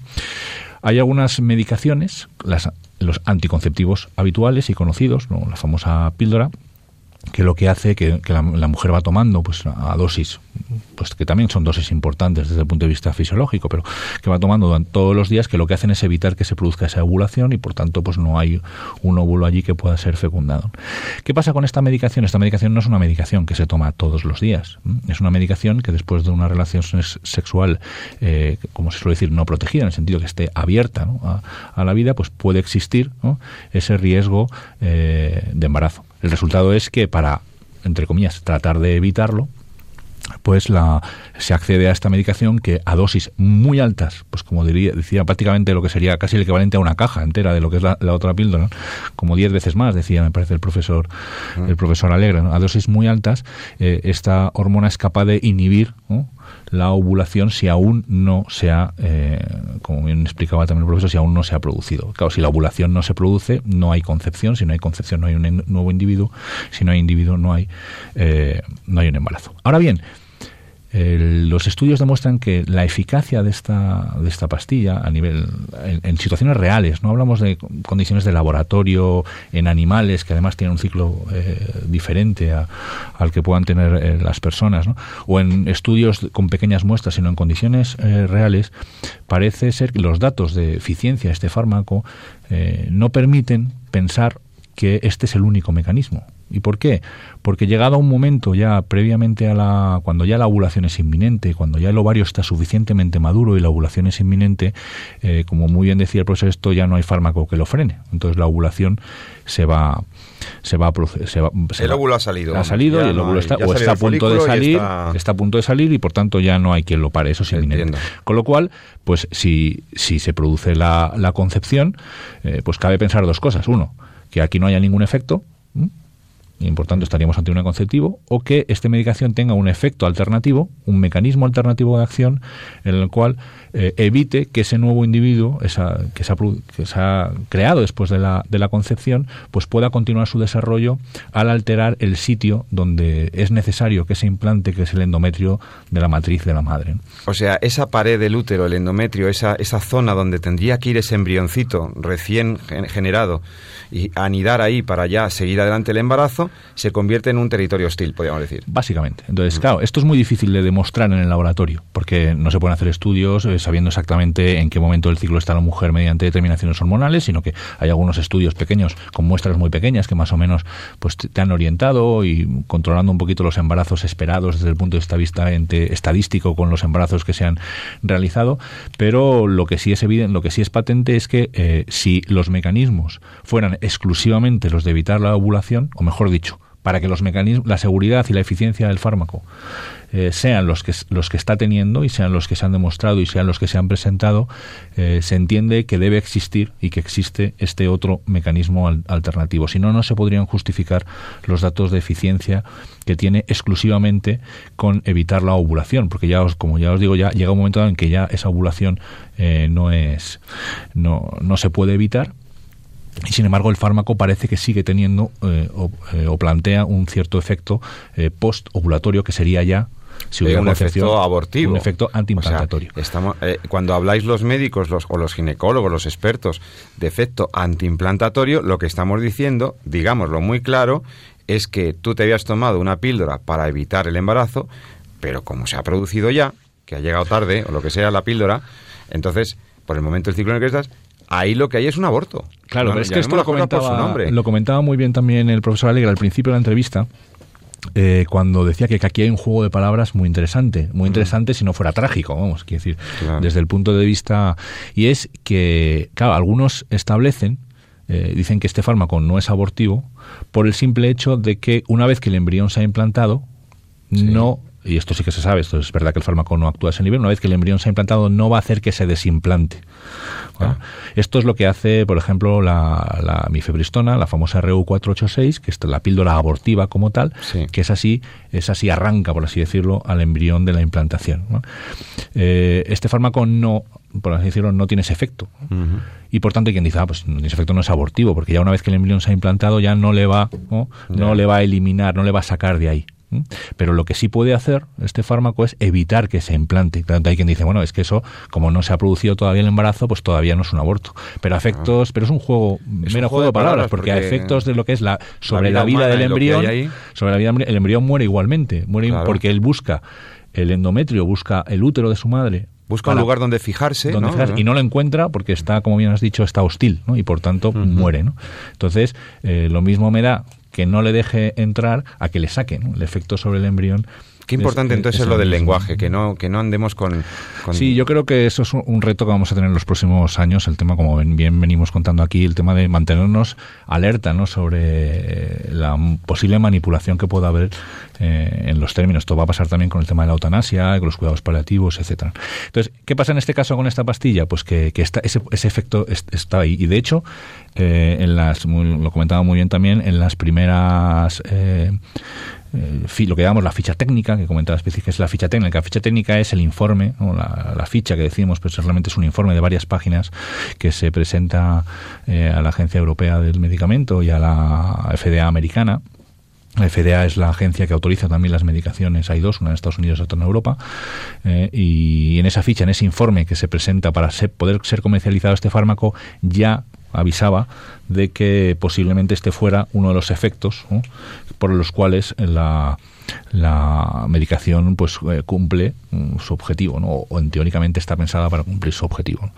Hay algunas medicaciones, las, los anticonceptivos habituales y conocidos, la famosa píldora, que lo que hace que, que la, mujer va tomando pues a dosis pues que también son dosis importantes desde el punto de vista fisiológico pero que va tomando todos los días que lo que hacen es evitar que se produzca esa ovulación y por tanto pues no hay un óvulo allí que pueda ser fecundado. ¿qué pasa con esta medicación? esta medicación no es una medicación que se toma todos los días. Es una medicación que después de una relación sexual eh, como se suele decir no protegida en el sentido que esté abierta a, la vida pues puede existir ese riesgo eh, de embarazo el resultado es que para, entre comillas, tratar de evitarlo, pues la, se accede a esta medicación que a dosis muy altas, pues como diría, decía prácticamente lo que sería casi el equivalente a una caja entera de lo que es la, otra píldora, como 10 veces más, decía me parece el profesor, ah. el profesor Alegre, a dosis muy altas, eh, esta hormona es capaz de inhibir la ovulación si aún no se ha, eh, como bien explicaba también el profesor, si aún no se ha producido. Claro, si la ovulación no se produce, no hay concepción, si no hay concepción no hay un nuevo individuo, si no hay individuo no hay, eh, no hay un embarazo. Ahora bien, el- los estudios demuestran que la eficacia de esta, de esta pastilla a nivel en, situaciones reales, no hablamos de condiciones de laboratorio en animales que además tienen un ciclo eh, diferente a- al que puedan tener eh, las personas, ¿no? o en estudios con pequeñas muestras, sino en condiciones eh, reales, parece ser que los datos de eficiencia de este fármaco eh, no permiten pensar que este es el único mecanismo. ¿Y por qué? Porque llegado a un momento ya previamente a la cuando ya la ovulación es inminente, cuando ya el ovario está suficientemente maduro y la ovulación es inminente, eh, como muy bien decía el profesor, esto ya no hay fármaco que lo frene. Entonces la ovulación se va se va se va- se El óvulo ha salido, Ha salido y el óvulo está o está a punto de salir, está- está a punto de salir y por tanto ya no hay quien lo pare, eso es inminente. Con lo cual, pues si, si se produce la, la concepción, eh, pues cabe pensar dos cosas. Uno, que aquí no haya ningún efecto. Y por tanto estaríamos ante un anticonceptivo, o que esta medicación tenga un efecto alternativo, un mecanismo alternativo de acción, en el cual eh, evite que ese nuevo individuo, esa, que, se ha, que se ha creado después de la, de la concepción, pues pueda continuar su desarrollo al alterar el sitio donde es necesario que se implante, que es el endometrio de la matriz de la madre. O sea, esa pared del útero, el endometrio, esa, esa zona donde tendría que ir ese embrioncito recién gen- generado y anidar ahí para ya seguir adelante el embarazo, se convierte en un territorio hostil, podríamos decir. Básicamente. Entonces, claro, esto es muy difícil de demostrar en el laboratorio, porque no se pueden hacer estudios eh, sabiendo exactamente en qué momento del ciclo está la mujer mediante determinaciones hormonales, sino que hay algunos estudios pequeños con muestras muy pequeñas que más o menos pues te han orientado y controlando un poquito los embarazos esperados desde el punto de vista estadístico con los embarazos que se han realizado, pero lo que sí es evidente, lo que sí es patente es que eh, si los mecanismos fueran exclusivamente los de evitar la ovulación, o mejor dicho, para que los mecanismos, la seguridad y la eficiencia del fármaco eh, sean los que los que está teniendo y sean los que se han demostrado y sean los que se han presentado, eh, se entiende que debe existir y que existe este otro mecanismo al- alternativo. Si no, no se podrían justificar los datos de eficiencia que tiene exclusivamente con evitar la ovulación, porque ya os, como ya os digo, ya llega un momento en que ya esa ovulación eh, no es no, no se puede evitar y sin embargo el fármaco parece que sigue teniendo eh, o, eh, o plantea un cierto efecto eh, post-ovulatorio que sería ya si hubiera un efecto abortivo. un efecto antiimplantatorio. O sea, estamos, eh, cuando habláis los médicos los, o los ginecólogos, los expertos de efecto antiimplantatorio, lo que estamos diciendo, digámoslo muy claro, es que tú te habías tomado una píldora para evitar el embarazo, pero como se ha producido ya, que ha llegado tarde, o lo que sea la píldora, entonces, por el momento del ciclo en el que estás, ahí lo que hay es un aborto. Claro, pero es que esto lo comentaba, lo comentaba muy bien también el profesor Alegre al principio de la entrevista, eh, cuando decía que, que aquí hay un juego de palabras muy interesante, muy interesante si no fuera trágico, vamos, quiero decir, Mm. Claro. desde el punto de vista... Y es que, claro, algunos establecen, eh, dicen que este fármaco no es abortivo por el simple hecho de que una vez que el embrión se ha implantado, no... Y esto sí que se sabe, esto es verdad que el fármaco no actúa a ese nivel. Una vez que el embrión se ha implantado, no va a hacer que se desimplante. ¿vale? Esto es lo que hace, por ejemplo, la, la mifepristona, la famosa RU486, que es la píldora abortiva como tal, Sí. que es así, es así, arranca, por así decirlo, al embrión de la implantación. ¿no? Eh, este fármaco no, por así decirlo, no tiene ese efecto. Y por tanto, hay quien dice, ah, pues no tiene ese efecto no es abortivo, porque ya una vez que el embrión se ha implantado, ya no le va, ¿no? le va a eliminar, no le va a sacar de ahí. Pero lo que sí puede hacer este fármaco es evitar que se implante. Hay quien dice, bueno, es que eso, como no se ha producido todavía el embarazo, pues todavía no es un aborto. Pero a efectos, pero es un juego, Es mero un juego de palabras, porque, a efectos de lo que es la sobre vida la vida, del embrión, ahí. sobre la vida, el embrión muere igualmente, muere Claro. porque él busca el endometrio, busca el útero de su madre. Busca un lugar donde fijarse, donde ¿no? fijarse, y no lo encuentra porque está, como bien has dicho, está hostil, ¿no? Y por tanto muere, ¿no? Entonces, eh, lo mismo me da que no le deje entrar a que le saque, ¿no? El efecto sobre el embrión. Qué importante es- entonces es, lo el del lenguaje, que no, que no andemos con, con- Sí, yo creo que eso es un- reto que vamos a tener en los próximos años, el tema, como ven- bien venimos contando aquí, el tema de mantenernos alerta ¿no? sobre la posible manipulación que pueda haber eh, en los términos. Esto va a pasar también con el tema de la eutanasia, con los cuidados paliativos, etcétera. Entonces, ¿qué pasa en este caso con esta pastilla? Pues que, que esta- ese, ese efecto es- está ahí. Y de hecho, eh, en las, lo comentaba muy bien también, en las primeras... eh, lo que llamamos la ficha técnica, que comentaba Especie, que es la ficha técnica. La ficha técnica es el informe, o la, ficha que decimos, pero realmente es un informe de varias páginas que se presenta eh, a la Agencia Europea del Medicamento y a la FDA americana La FDA es la agencia que autoriza también las medicaciones. Hay dos, una en Estados Unidos y otra en Europa. Eh, y en esa ficha, en ese informe que se presenta para ser- poder ser comercializado este fármaco, ya avisaba de que posiblemente este fuera uno de los efectos. Por los cuales la, la medicación pues eh, cumple mm, su objetivo ¿no? o, en teóricamente está pensada para cumplir su objetivo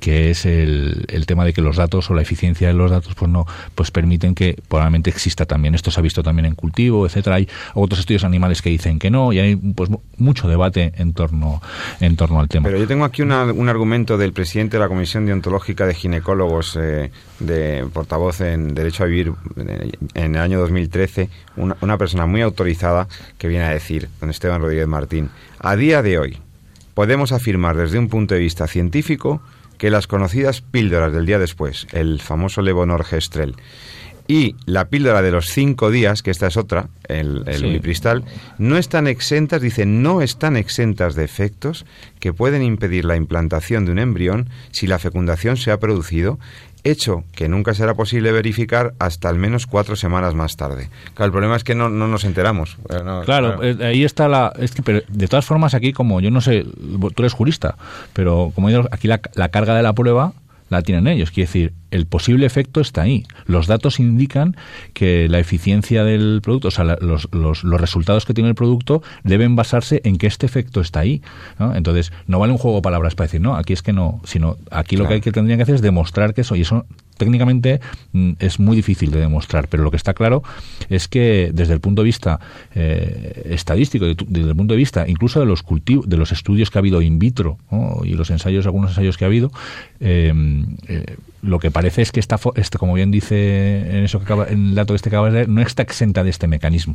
que es el, el tema de que los datos o la eficiencia de los datos pues no pues permiten que probablemente exista también. Esto se ha visto también en cultivo etcétera. Hay otros estudios animales que dicen que no y hay pues mu- mucho debate en torno en torno al tema. Pero yo tengo aquí una- un argumento del presidente de la Comisión Deontológica de Ginecólogos, eh, de portavoz en Derecho a Vivir eh, en el año 2013, una, una persona muy autorizada que viene a decir, don Esteban Rodríguez Martín, a día de hoy podemos afirmar desde un punto de vista científico que las conocidas píldoras del día después, el famoso levonorgestrel, y la píldora de los cinco días, que esta es otra, el, el Sí. no están exentas, dice, no están exentas de efectos que pueden impedir la implantación de un embrión si la fecundación se ha producido, hecho que nunca será posible verificar hasta al menos cuatro semanas más tarde. Claro, el problema es que no, no nos enteramos. Eh, no, Claro, eh, ahí está la. Es que, pero de todas formas, aquí, como yo no sé, tú eres jurista, pero como yo, aquí la, la carga de la prueba la tienen ellos. Quiere decir, el posible efecto está ahí. Los datos indican que la eficiencia del producto, o sea, la- los, los, los resultados que tiene el producto deben basarse en que este efecto está ahí. ¿no? Entonces, no vale un juego de palabras para decir, no, aquí es que no, sino aquí lo Claro. que hay que tendrían que hacer es demostrar que eso, y eso técnicamente mm, es muy difícil de demostrar, pero lo que está claro es que desde el punto de vista eh, estadístico, desde el punto de vista incluso de los cultivos, de los estudios que ha habido in vitro y los ensayos, algunos ensayos que ha habido, eh, eh, lo que parece es que esta, este, como bien dice en eso que en el dato este que acabas de leer, no está exenta de este mecanismo.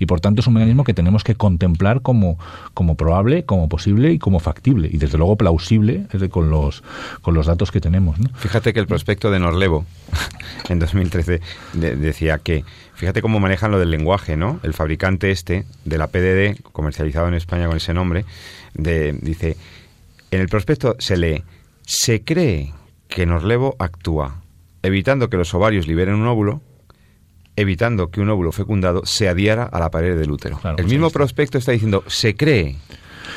Y por tanto es un mecanismo que tenemos que contemplar como, como probable, como posible y como factible. Y desde luego plausible con, los, con los datos que tenemos. Fíjate que el prospecto de Norlevo en 2013 de- decía que, fíjate cómo manejan lo del lenguaje, ¿no? El fabricante este de la PDD, comercializado en España con ese nombre, de, dice, en el prospecto se lee, se cree que Norlevo actúa evitando que los ovarios liberen un óvulo, evitando que un óvulo fecundado se adhiera a la pared del útero. Claro, el pues mismo prospecto está diciendo, se cree.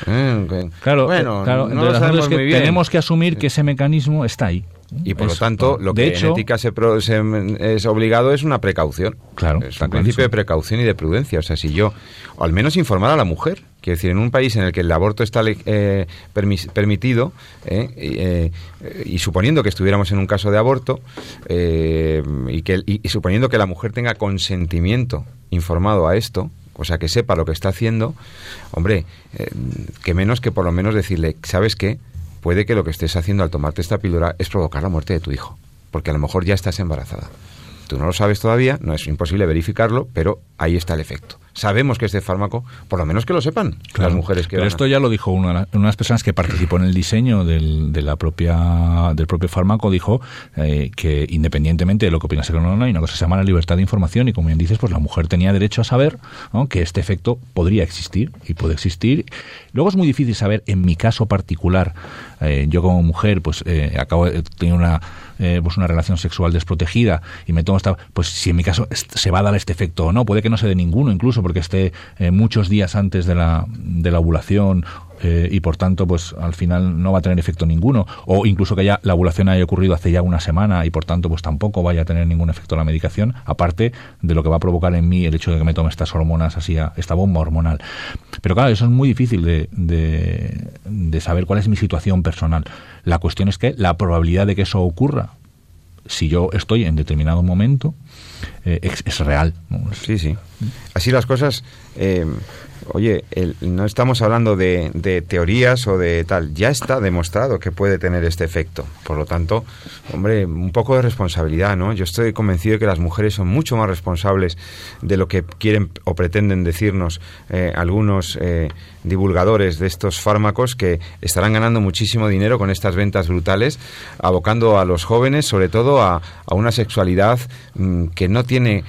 Eh, Claro, bueno, eh, claro, no entonces lo el asunto sabemos es que muy bien. tenemos que asumir que ese mecanismo está ahí. Y por Es- lo tanto, lo que hecho, en ética se, pro- se- es obligado es una precaución. Claro, es un principio de precaución y de prudencia. O sea, si yo, o al menos informar a la mujer, quiero decir, en un país en el que el aborto está eh, permis- permitido, eh, y, eh, y suponiendo que estuviéramos en un caso de aborto, eh, y, que, y, y suponiendo que la mujer tenga consentimiento informado a esto, o sea, que sepa lo que está haciendo, hombre, eh, que menos que por lo menos decirle, ¿sabes qué? Puede que lo que estés haciendo al tomarte esta píldora es provocar la muerte de tu hijo, porque a lo mejor ya estás embarazada. Tú no lo sabes todavía, no es imposible verificarlo, pero ahí está el efecto. Sabemos que este fármaco, por lo menos que lo sepan Claro. las mujeres que Pero van a- esto ya lo dijo una, una de las personas que participó en el diseño del, de la propia, del propio fármaco, dijo eh, que independientemente de lo que opinase o no, no, hay una cosa que se llama la libertad de información y como bien dices, pues la mujer tenía derecho a saber ¿no? que este efecto podría existir y puede existir. Luego es muy difícil saber, en mi caso particular, eh, yo como mujer, pues eh, acabo de tener una, eh, pues una relación sexual desprotegida y me tomo esta, pues si en mi caso se va a dar este efecto o no, puede que no se dé ninguno, incluso porque esté eh, muchos días antes de la, de la ovulación eh, y por tanto pues al final no va a tener efecto ninguno o incluso que ya la ovulación haya ocurrido hace ya una semana y por tanto pues tampoco vaya a tener ningún efecto la medicación aparte de lo que va a provocar en mí el hecho de que me tome estas hormonas así a- esta bomba hormonal pero claro eso es muy difícil de, de, saber cuál es mi situación personal la cuestión es que la probabilidad de que eso ocurra si yo estoy en determinado momento eh, es, es real Sí, sí. Así las cosas. eh, oye, el- no estamos hablando de, teorías o de tal. Ya está demostrado que puede tener este efecto. Por lo tanto, hombre, un poco de responsabilidad, ¿no? Yo estoy convencido de que las mujeres son mucho más responsables de lo que quieren o pretenden decirnos eh, algunos eh, divulgadores de estos fármacos que estarán ganando muchísimo dinero con estas ventas brutales, abocando a los jóvenes, sobre todo, a, a una sexualidad mm, que no tiene,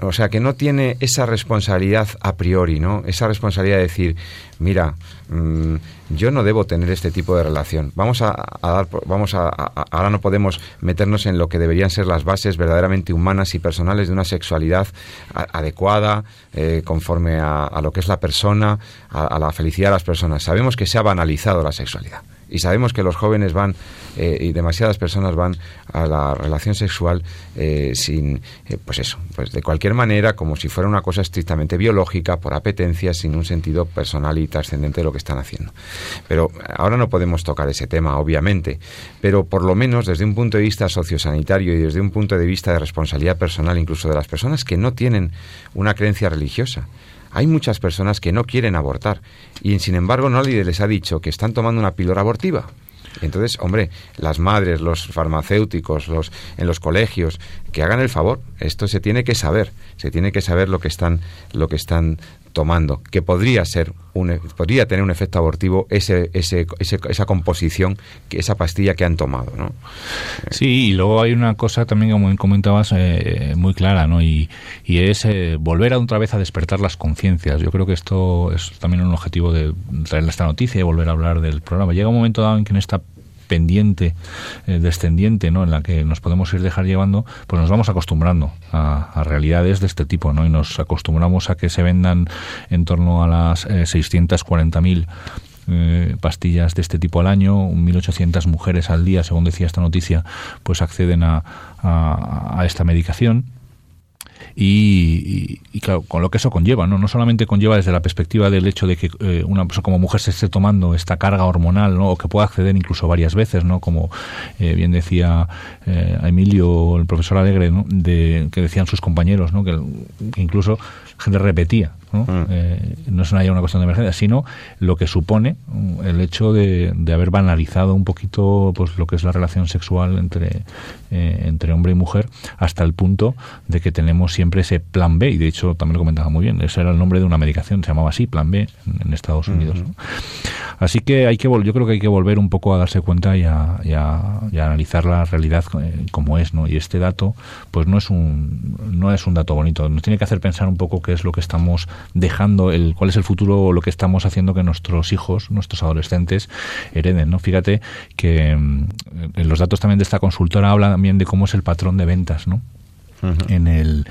o sea, que no tiene esa responsabilidad a priori, ¿no? Esa responsabilidad de decir, mira, mm, yo no debo tener este tipo de relación. Vamos a, dar, vamos a, ahora no podemos meternos en lo que deberían ser las bases verdaderamente humanas y personales de una sexualidad adecuada, eh, conforme a, lo que es la persona, a la felicidad de las personas. Sabemos que se ha banalizado la sexualidad y sabemos que los jóvenes van eh, y demasiadas personas van a la relación sexual eh, sin eh, pues eso pues de cualquier manera como si fuera una cosa estrictamente biológica por apetencia sin un sentido personal y trascendente de lo que están haciendo. Pero ahora no podemos tocar ese tema obviamente pero por lo menos desde un punto de vista sociosanitario y desde un punto de vista de responsabilidad personal incluso de las personas que no tienen una creencia religiosa hay muchas personas que no quieren abortar y sin embargo nadie les ha dicho que están tomando una píldora abortiva. Entonces, hombre, las madres, los farmacéuticos, los en los colegios, que hagan el favor. Esto se tiene que saber, se tiene que saber lo que están lo que están tomando, que podría ser un, e, podría tener un efecto abortivo ese, ese, esa composición, esa pastilla que han tomado, ¿no? Sí, y luego hay una cosa también, como comentabas, eh, muy clara, ¿no? Y, y es eh, volver a otra vez a despertar las conciencias. Yo creo que esto es también un objetivo de traer esta noticia y volver a hablar del programa. Llega un momento dado en que en esta pendiente, eh, descendiente, ¿no? en la que nos podemos ir dejar llevando, pues nos vamos acostumbrando a, realidades de este tipo, ¿no? Y nos acostumbramos a que se vendan en torno a las eh, 640.000 eh, pastillas de este tipo al año, 1.800 mujeres al día, según decía esta noticia, pues acceden a, a esta medicación y, claro, con lo que eso conlleva, ¿no? No solamente conlleva desde la perspectiva del hecho de que eh, una persona como mujer se esté tomando esta carga hormonal, ¿no? O que pueda acceder incluso varias veces, ¿no? Como eh, bien decía eh, Emilio, el profesor Alegre, ¿no? De, que decían sus compañeros, ¿no? que incluso gente repetía ¿no? Mm. Eh, no es una, una cuestión de emergencia, sino lo que supone mm, el hecho de, haber banalizado un poquito pues lo que es la relación sexual entre, eh, entre hombre y mujer hasta el punto de que tenemos siempre ese plan B, y de hecho también lo comentaba muy bien, ese era el nombre de una medicación, se llamaba así, plan B, en, Estados Unidos. Así que hay que yo creo que hay que volver un poco a darse cuenta y a, y a, analizar la realidad eh, como es, ¿no? Y este dato, pues no es un no es un dato bonito, nos tiene que hacer pensar un poco qué es lo que estamos dejando, el cuál es el futuro o lo que estamos haciendo que nuestros hijos, nuestros adolescentes hereden, ¿no? Fíjate que mm, en los datos también de esta consultora habla también de cómo es el patrón de ventas, ¿no? En el,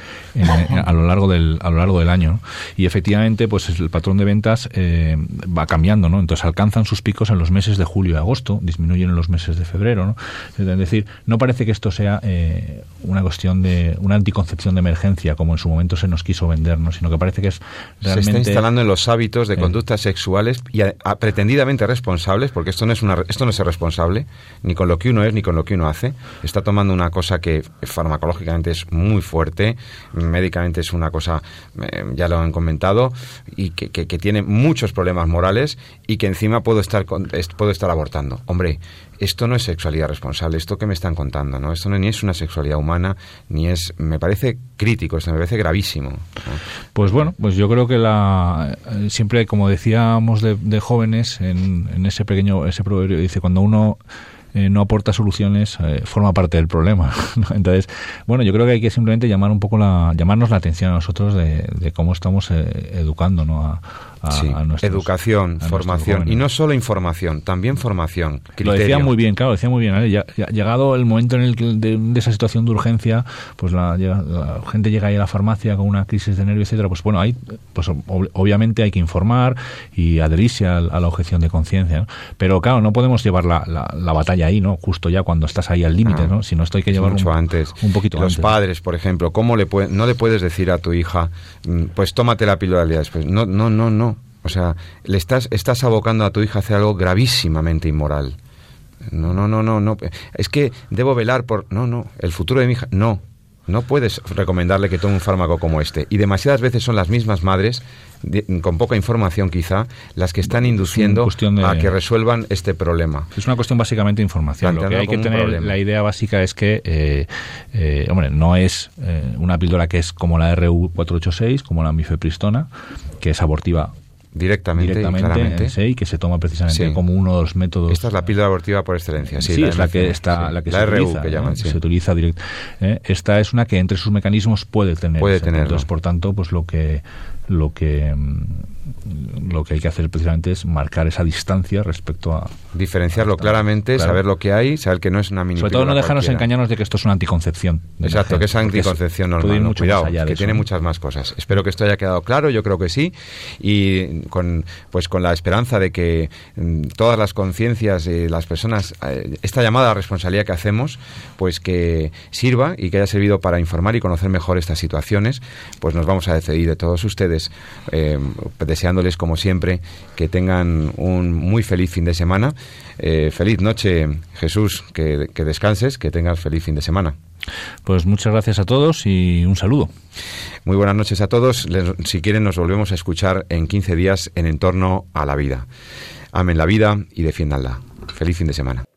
a lo largo del a lo largo del año y efectivamente pues el patrón de ventas eh, va cambiando no entonces alcanzan sus picos en los meses de julio y agosto disminuyen en los meses de febrero no es decir no parece que esto sea eh, una cuestión de una anticoncepción de emergencia como en su momento se nos quiso vender no sino que parece que es realmente se está instalando en los hábitos de eh. conductas sexuales y pretendidamente responsables porque esto no es una esto no es responsable ni con lo que uno es ni con lo que uno hace. Está tomando una cosa que farmacológicamente es muy fuerte, médicamente es una cosa, eh, ya lo han comentado, y que, que, tiene muchos problemas morales y que encima puedo estar, puedo estar abortando. Hombre, esto no es sexualidad responsable, esto que me están contando, ¿no? Esto no, ni es una sexualidad humana, ni es, me parece crítico, esto me parece gravísimo. Pues bueno, pues yo creo que la, eh, siempre, como decíamos de, de jóvenes, en, en, ese pequeño, ese proverbio, dice, cuando uno eh, no aporta soluciones, eh, forma parte del problema. Entonces, bueno, yo creo que hay que simplemente llamar un poco la, llamarnos la atención a nosotros de, cómo estamos eh, educando ¿no? a, educación, formación y no solo información, también formación. Lo decía muy bien, claro, decía muy bien. Ya, llegado el momento en el que de, esa situación de urgencia, pues la, gente llega ahí a la farmacia con una crisis de nervio, etcétera. Pues bueno, ahí, pues obviamente hay que informar y adherirse a, la objeción de conciencia. Pero claro, no podemos llevar la, la, batalla ahí, ¿no? Justo ya cuando estás ahí al límite, ah, ¿no? Si no, esto hay que llevarlo mucho antes. Un poquito Los padres, por ejemplo, ¿cómo le no le puedes decir a tu hija, mm, pues tómate la píldora día después? No, no, no, no. O sea, le estás, estás abocando a tu hija a hacer algo gravísimamente inmoral. No, no, no, no, no. Es que debo velar por. No, no. El futuro de mi hija. No. No puedes recomendarle que tome un fármaco como este. Y demasiadas veces son las mismas madres, con poca información quizá, las que están induciendo a que resuelvan este problema. Es una cuestión básicamente de información. Lo que hay que tener, la idea básica es que, eh, eh, hombre, no es eh, una píldora que es como la RU486, como la mifepristona, que es abortiva Directamente, directamente claramente. y que se toma precisamente Sí. como uno de los métodos. Esta es la píldora abortiva por excelencia. Sí, Sí, es la que está, sí. la que la se RU utiliza, que llaman, sí. se utiliza direct- ¿eh? Esta es una que entre sus mecanismos puede tener. Puede tenerlo. Entonces, por tanto, pues lo que lo que mm, lo que hay que hacer precisamente es marcar esa distancia respecto a Diferenciarlo claramente, Claro. saber lo que hay, saber que no es una mini sobre todo no dejarnos cualquiera. engañarnos de que esto es una anticoncepción. Exacto, que es anticoncepción puede ir normal. mucho Cuidado, más allá de que eso, tiene muchas más cosas. Espero que esto haya quedado claro, yo creo que sí, y con pues con la esperanza de que mm, todas las conciencias de las personas, eh, esta llamada a responsabilidad que hacemos, pues que sirva y que haya servido para informar y conocer mejor estas situaciones, pues nos vamos a despedir de todos ustedes, eh, deseándoles como siempre que tengan un muy feliz fin de semana. Eh, feliz noche, Jesús, que, que descanses, que tengas feliz fin de semana. Pues muchas gracias a todos y un saludo. Muy buenas noches a todos. Les- si quieren, nos volvemos a escuchar en 15 días en Entorno a la Vida. Amen la vida y defiéndanla. Feliz fin de semana.